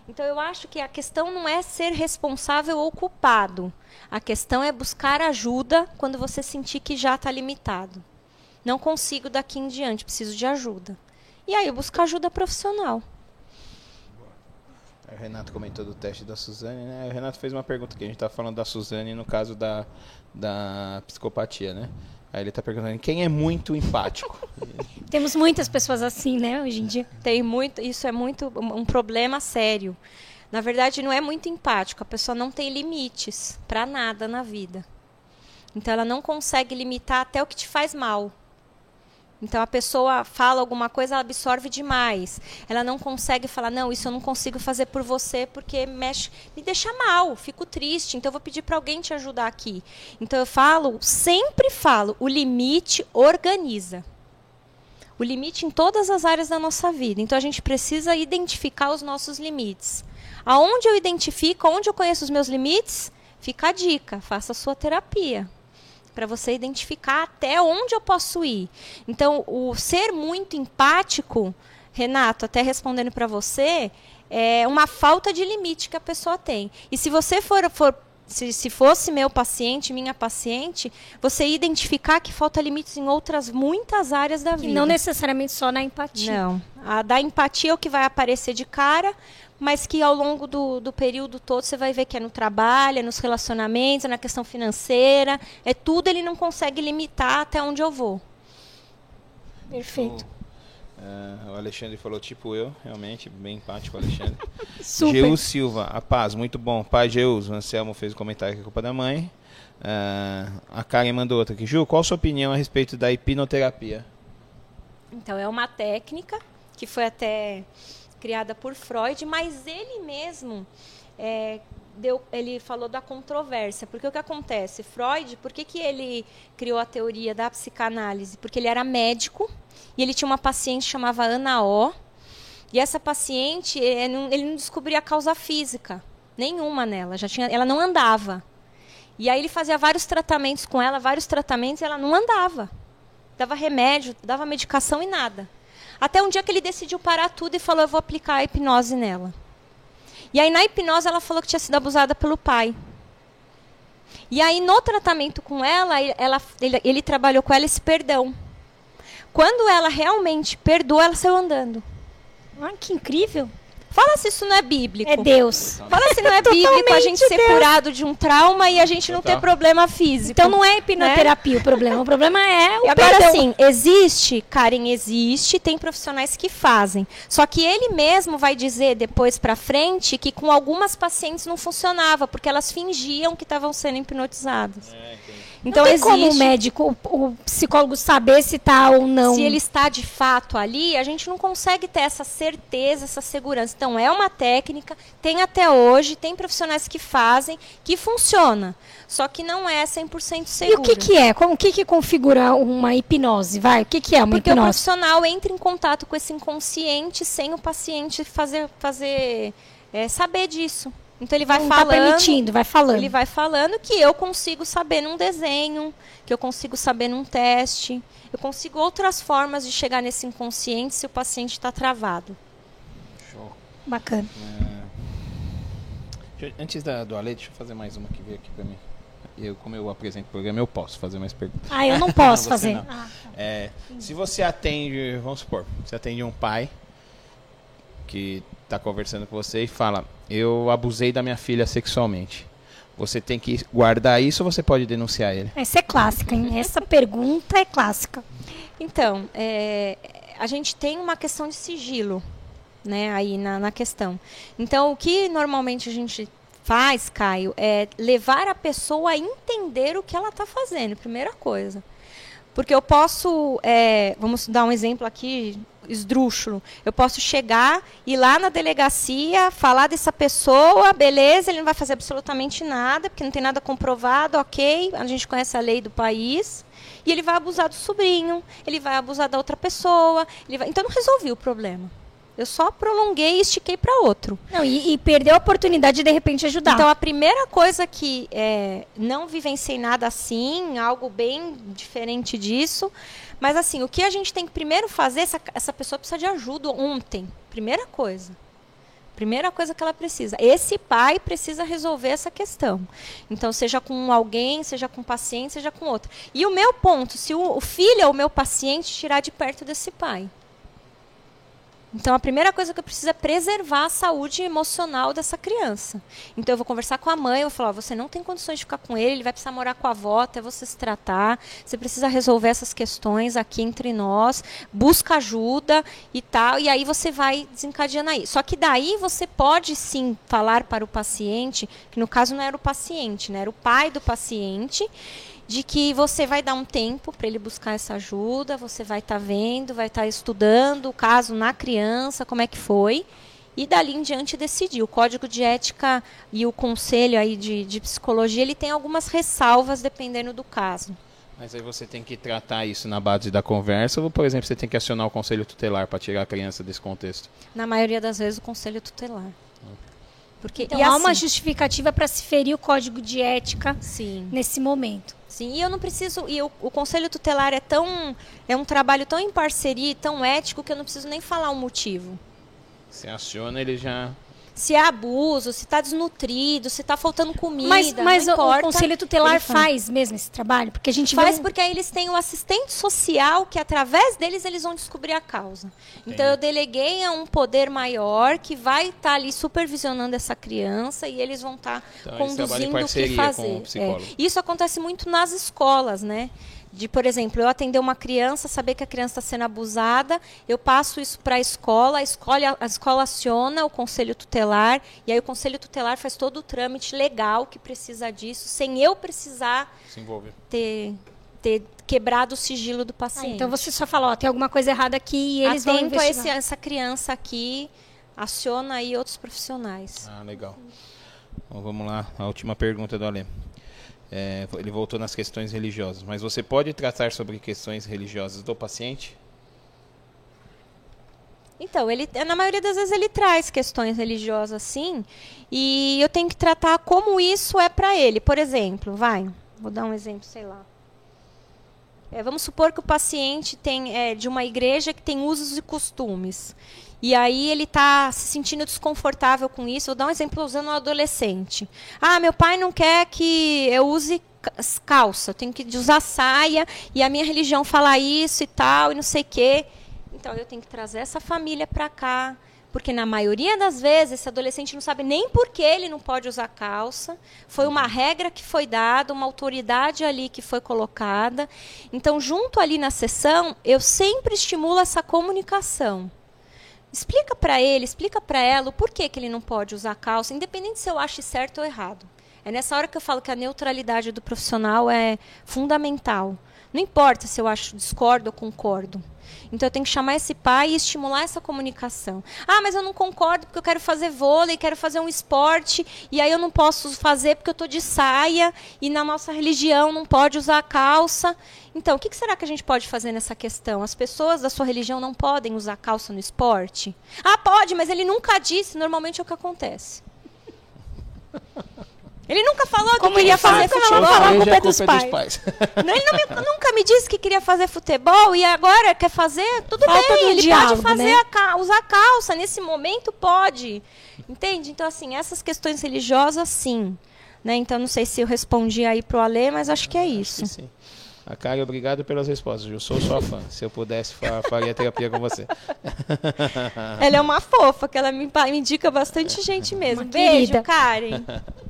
Então eu acho que a questão não é ser responsável ou culpado. A questão é buscar ajuda quando você sentir que já está limitado. Não consigo daqui em diante, preciso de ajuda. E aí buscar ajuda profissional. O Renato comentou do teste da Suzane, né? O Renato fez uma pergunta que a gente está falando da Suzane no caso da, da psicopatia, né? Aí ele está perguntando quem é muito empático. Temos muitas pessoas assim, né, hoje em dia. Tem muito, isso é muito um problema sério. Na verdade, não é muito empático. A pessoa não tem limites para nada na vida. Então, ela não consegue limitar até o que te faz mal. Então a pessoa fala alguma coisa, ela absorve demais. Ela não consegue falar, não, isso eu não consigo fazer por você porque mexe, me deixa mal, fico triste. Então eu vou pedir para alguém te ajudar aqui. Então eu falo, sempre falo, o limite organiza. O limite em todas as áreas da nossa vida. Então a gente precisa identificar os nossos limites. Aonde eu identifico, onde eu conheço os meus limites, fica a dica, faça a sua terapia para você identificar até onde eu posso ir. Então, o ser muito empático, Renato, até respondendo para você, é uma falta de limite que a pessoa tem. E se você for, for se, se fosse meu paciente, minha paciente, você identificar que falta limites em outras muitas áreas da vida. E não necessariamente só na empatia. Não. A da empatia é o que vai aparecer de cara, mas que ao longo do, do período todo você vai ver que é no trabalho, é nos relacionamentos, é na questão financeira, é tudo ele não consegue limitar até onde eu vou. Perfeito. Uh, o Alexandre falou tipo eu, realmente, bem empático o Alexandre. Super. Geus Silva, a paz, muito bom. Pai Geus, o Anselmo fez o um comentário que é culpa da mãe. Uh, a Karen mandou outra aqui. Ju, qual a sua opinião a respeito da hipnoterapia? Então, é uma técnica que foi até criada por Freud, mas ele mesmo é, deu, ele falou da controvérsia. Porque o que acontece? Freud, por que, que ele criou a teoria da psicanálise? Porque ele era médico e ele tinha uma paciente chamava Ana O. E essa paciente, ele não, ele não descobria a causa física nenhuma nela. Já tinha, ela não andava. E aí ele fazia vários tratamentos com ela, vários tratamentos, e ela não andava. Dava remédio, dava medicação e nada. Até um dia que ele decidiu parar tudo e falou: Eu vou aplicar a hipnose nela. E aí, na hipnose, ela falou que tinha sido abusada pelo pai. E aí, no tratamento com ela, ela ele, ele trabalhou com ela esse perdão. Quando ela realmente perdoou, ela saiu andando. Ah, que incrível! Fala se isso não é bíblico. É Deus. Fala se não é bíblico a gente ser Deus. curado de um trauma e a gente não ter problema físico. Então não é hipnoterapia né? o problema. O problema é o e Agora perdão. sim, existe, Karen, existe, tem profissionais que fazem. Só que ele mesmo vai dizer depois para frente que com algumas pacientes não funcionava, porque elas fingiam que estavam sendo hipnotizadas. É, entendi. Então não tem existe, como o médico, o, psicólogo saber se está ou não. Se ele está de fato ali, a gente não consegue ter essa certeza, essa segurança. Então é uma técnica, tem até hoje, tem profissionais que fazem, que funciona. Só que não é 100% seguro. E o que, que é? Como, o que, que configura uma hipnose? Vai, o que, que é uma Porque hipnose? Porque o profissional entra em contato com esse inconsciente sem o paciente fazer, fazer é, saber disso. Então ele vai não tá falando. Tá permitindo, vai falando. Ele vai falando que eu consigo saber num desenho, que eu consigo saber num teste. Eu consigo outras formas de chegar nesse inconsciente se o paciente está travado. Show. Bacana. É... Antes da, do Ale, deixa eu fazer mais uma que veio aqui para mim. Eu, como eu apresento o programa, eu posso fazer mais perguntas. Ah, eu não posso não, fazer. Não. Ah, tá. é, se você atende, vamos supor, você atende um pai que está conversando com você e fala: Eu abusei da minha filha sexualmente. Você tem que guardar isso ou você pode denunciar ele? Essa é clássica, hein? Essa pergunta é clássica. Então, é, a gente tem uma questão de sigilo. né, aí na, na questão. Então, o que normalmente a gente faz, Caio, é levar a pessoa a entender o que ela está fazendo, primeira coisa. Porque eu posso, é, vamos dar um exemplo aqui, esdrúxulo. Eu posso chegar e lá na delegacia falar dessa pessoa, beleza, ele não vai fazer absolutamente nada, porque não tem nada comprovado, ok, a gente conhece a lei do país. E ele vai abusar do sobrinho, ele vai abusar da outra pessoa. Vai... Então não resolvi o problema. Eu só prolonguei e estiquei para outro. Não, e, e, perdeu a oportunidade de de repente ajudar. Então a primeira coisa que é, não vivenciei nada assim, algo bem diferente disso. Mas assim, o que a gente tem que primeiro fazer, essa, essa pessoa precisa de ajuda ontem. Primeira coisa. Primeira coisa que ela precisa. Esse pai precisa resolver essa questão. Então, seja com alguém, seja com um paciente, seja com outro. E o meu ponto, se o, o filho é o meu paciente, tirar de perto desse pai. Então, a primeira coisa que eu preciso é preservar a saúde emocional dessa criança. Então, eu vou conversar com a mãe, eu vou falar: você não tem condições de ficar com ele, ele vai precisar morar com a avó até você se tratar. Você precisa resolver essas questões aqui entre nós, busca ajuda e tal, e aí você vai desencadeando aí. Só que daí você pode sim falar para o paciente, que no caso não era o paciente, né, era o pai do paciente de que você vai dar um tempo para ele buscar essa ajuda, você vai estar tá vendo, vai estar tá estudando o caso na criança, como é que foi, e dali em diante decidir. O código de ética e o conselho aí de, de psicologia, ele tem algumas ressalvas dependendo do caso. Mas aí você tem que tratar isso na base da conversa ou, por exemplo, você tem que acionar o conselho tutelar para tirar a criança desse contexto? Na maioria das vezes, o conselho tutelar. Porque então, há assim, uma justificativa para se ferir o código de ética sim. nesse momento. Sim, e eu não preciso. E o, o conselho tutelar é tão. É um trabalho tão em parceria, tão ético, que eu não preciso nem falar o motivo. Você aciona, ele já se é abuso, se está desnutrido, se está faltando comida. Mas, mas o, o, Conselho Tutelar faz mesmo esse trabalho? Porque a gente faz porque aí eles têm o assistente social que através deles eles vão descobrir a causa. Entendi. Então eu deleguei a um poder maior que vai estar tá ali supervisionando essa criança e eles vão estar tá então, conduzindo o que fazer. É. Isso acontece muito nas escolas, né? De, por exemplo, eu atender uma criança, saber que a criança está sendo abusada, eu passo isso para a escola, a escola, a escola aciona o conselho tutelar, e aí o conselho tutelar faz todo o trâmite legal que precisa disso, sem eu precisar ter, ter quebrado o sigilo do paciente. Ah, então você só fala, ó, tem alguma coisa errada aqui e eles Atento vão investigar. a esse, essa criança aqui, aciona aí outros profissionais. Ah, legal. Bom, vamos lá, a última pergunta do Alê. É, ele voltou nas questões religiosas. Mas você pode tratar sobre questões religiosas do paciente? Então, ele, na maioria das vezes ele traz questões religiosas, sim, e eu tenho que tratar como isso é para ele. Por exemplo, vai, vou dar um exemplo, sei lá. É, vamos supor que o paciente tem é, de uma igreja que tem usos e costumes. E aí ele está se sentindo desconfortável com isso. Vou dar um exemplo usando um adolescente. Ah, meu pai não quer que eu use calça, eu tenho que usar saia, e a minha religião fala isso e tal, e não sei o quê. Então eu tenho que trazer essa família para cá, porque na maioria das vezes esse adolescente não sabe nem por que ele não pode usar calça. Foi uma regra que foi dada, uma autoridade ali que foi colocada. Então, junto ali na sessão, eu sempre estimulo essa comunicação. Explica para ele, explica para ela o porquê que ele não pode usar calça, independente se eu ache certo ou errado. É nessa hora que eu falo que a neutralidade do profissional é fundamental. Não importa se eu acho discordo ou concordo. Então eu tenho que chamar esse pai e estimular essa comunicação. Ah, mas eu não concordo porque eu quero fazer vôlei, quero fazer um esporte, e aí eu não posso fazer porque eu estou de saia, e na nossa religião não pode usar calça. Então, o que será que a gente pode fazer nessa questão? As pessoas da sua religião não podem usar calça no esporte? Ah, pode, mas ele nunca disse, normalmente é o que acontece. Ele nunca falou Como que queria fazer futebol. a culpa é dos pais. Dos pais. Não, ele me, nunca me disse que queria fazer futebol e agora quer fazer, tudo Falta bem, ele diálogo, pode fazer né? a, usar calça, nesse momento pode. Entende? Então, assim, essas questões religiosas, sim. Né? Então, não sei se eu respondi aí pro Alê, mas acho que é isso. Acho que sim. A Karen, obrigado pelas respostas. Eu sou sua fã. Se eu pudesse, faria terapia com você. Ela é uma fofa, que ela me, me indica bastante gente mesmo. Uma Beijo, querida. Karen.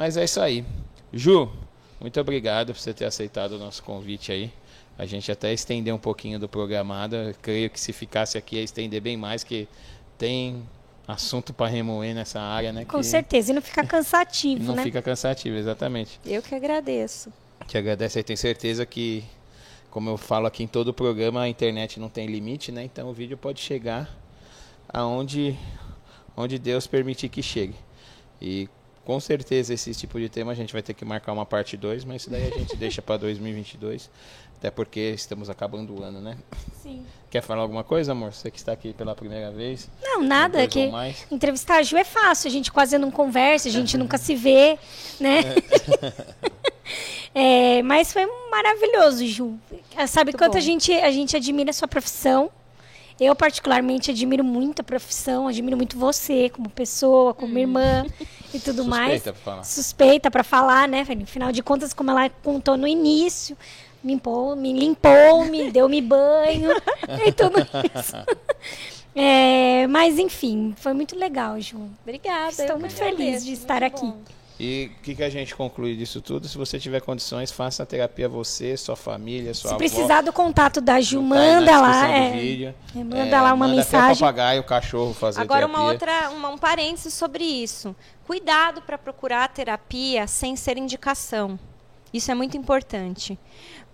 Mas é isso aí. Ju, muito obrigado por você ter aceitado o nosso convite aí. A gente até estendeu um pouquinho do programado. Eu creio que se ficasse aqui ia estender bem mais, que tem assunto para remoer nessa área, né? Com que certeza, e não fica cansativo, não né? fica cansativo, exatamente. Eu que agradeço. Te agradeço e tenho certeza que, como eu falo aqui em todo o programa, a internet não tem limite, né? Então o vídeo pode chegar aonde onde Deus permitir que chegue. E com certeza esse tipo de tema a gente vai ter que marcar uma parte 2, mas isso daí a gente deixa para 2022, até porque estamos acabando o ano, né? Sim. Quer falar alguma coisa, amor? Você que está aqui pela primeira vez? Não, nada, Dois que entrevistar a Ju é fácil, a gente quase não conversa, a gente nunca se vê, né? É, mas foi maravilhoso, Ju. Sabe Muito quanto bom. a gente, a gente admira a sua profissão. Eu, particularmente, admiro muito a profissão, admiro muito você como pessoa, como irmã e tudo mais. Suspeita pra falar. Suspeita para falar, né? Afinal de contas, como ela contou no início, me limpou, me, limpou, me deu-me banho e tudo isso. É, mas, enfim, foi muito legal, Ju. Obrigada. Estou muito feliz agradeço, de estar muito aqui. bom. E o que, que a gente conclui disso tudo? Se você tiver condições, faça a terapia você, sua família, sua Se avó. precisar do contato da Ju, Tá manda lá. é. vídeo. É, manda lá uma manda Até mensagem. o papagaio, o cachorro fazer Agora, terapia. uma outra, uma, um parênteses sobre isso. Cuidado para procurar terapia sem ser indicação. Isso é muito importante.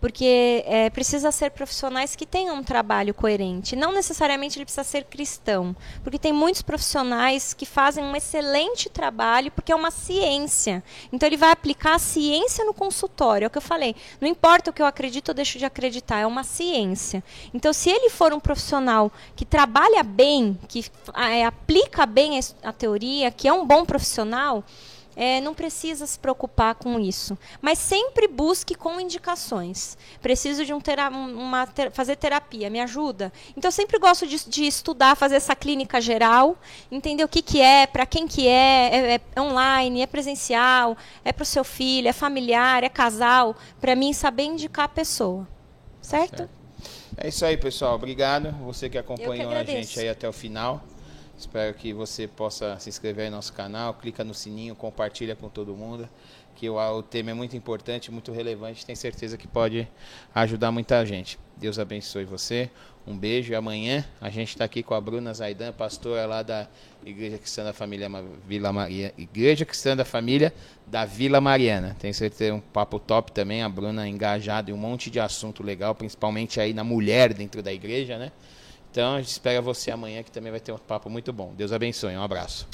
Porque é, precisa ser profissionais que tenham um trabalho coerente. Não necessariamente ele precisa ser cristão. Porque tem muitos profissionais que fazem um excelente trabalho, porque é uma ciência. Então ele vai aplicar a ciência no consultório. É o que eu falei. Não importa o que eu acredito ou deixo de acreditar, é uma ciência. Então, se ele for um profissional que trabalha bem, que é, aplica bem a, a teoria, que é um bom profissional, é, não precisa se preocupar com isso. Mas sempre busque com indicações. Preciso de um tera uma ter- fazer terapia, me ajuda? Então, eu sempre gosto de, de estudar, fazer essa clínica geral, entender o que, que é, para quem que é, é, é online, é presencial, é para o seu filho, é familiar, é casal, para mim saber indicar a pessoa. Certo? Certo. É isso aí, pessoal. Obrigado. Você que acompanhou a agradeço. gente aí até o final. Espero que você possa se inscrever no nosso canal, clica no sininho, compartilha com todo mundo, que o, o tema é muito importante, muito relevante, tenho certeza que pode ajudar muita gente. Deus abençoe você. Um beijo e amanhã a gente está aqui com a Bruna Zaidan, pastora lá da Igreja Cristã da Família Vila Maria, Igreja Cristã da Família da Vila Mariana. Tenho certeza um papo top também, a Bruna engajada em um monte de assunto legal, principalmente aí na mulher dentro da igreja, né? Então a gente espera você amanhã que também vai ter um papo muito bom. Deus abençoe. Um abraço.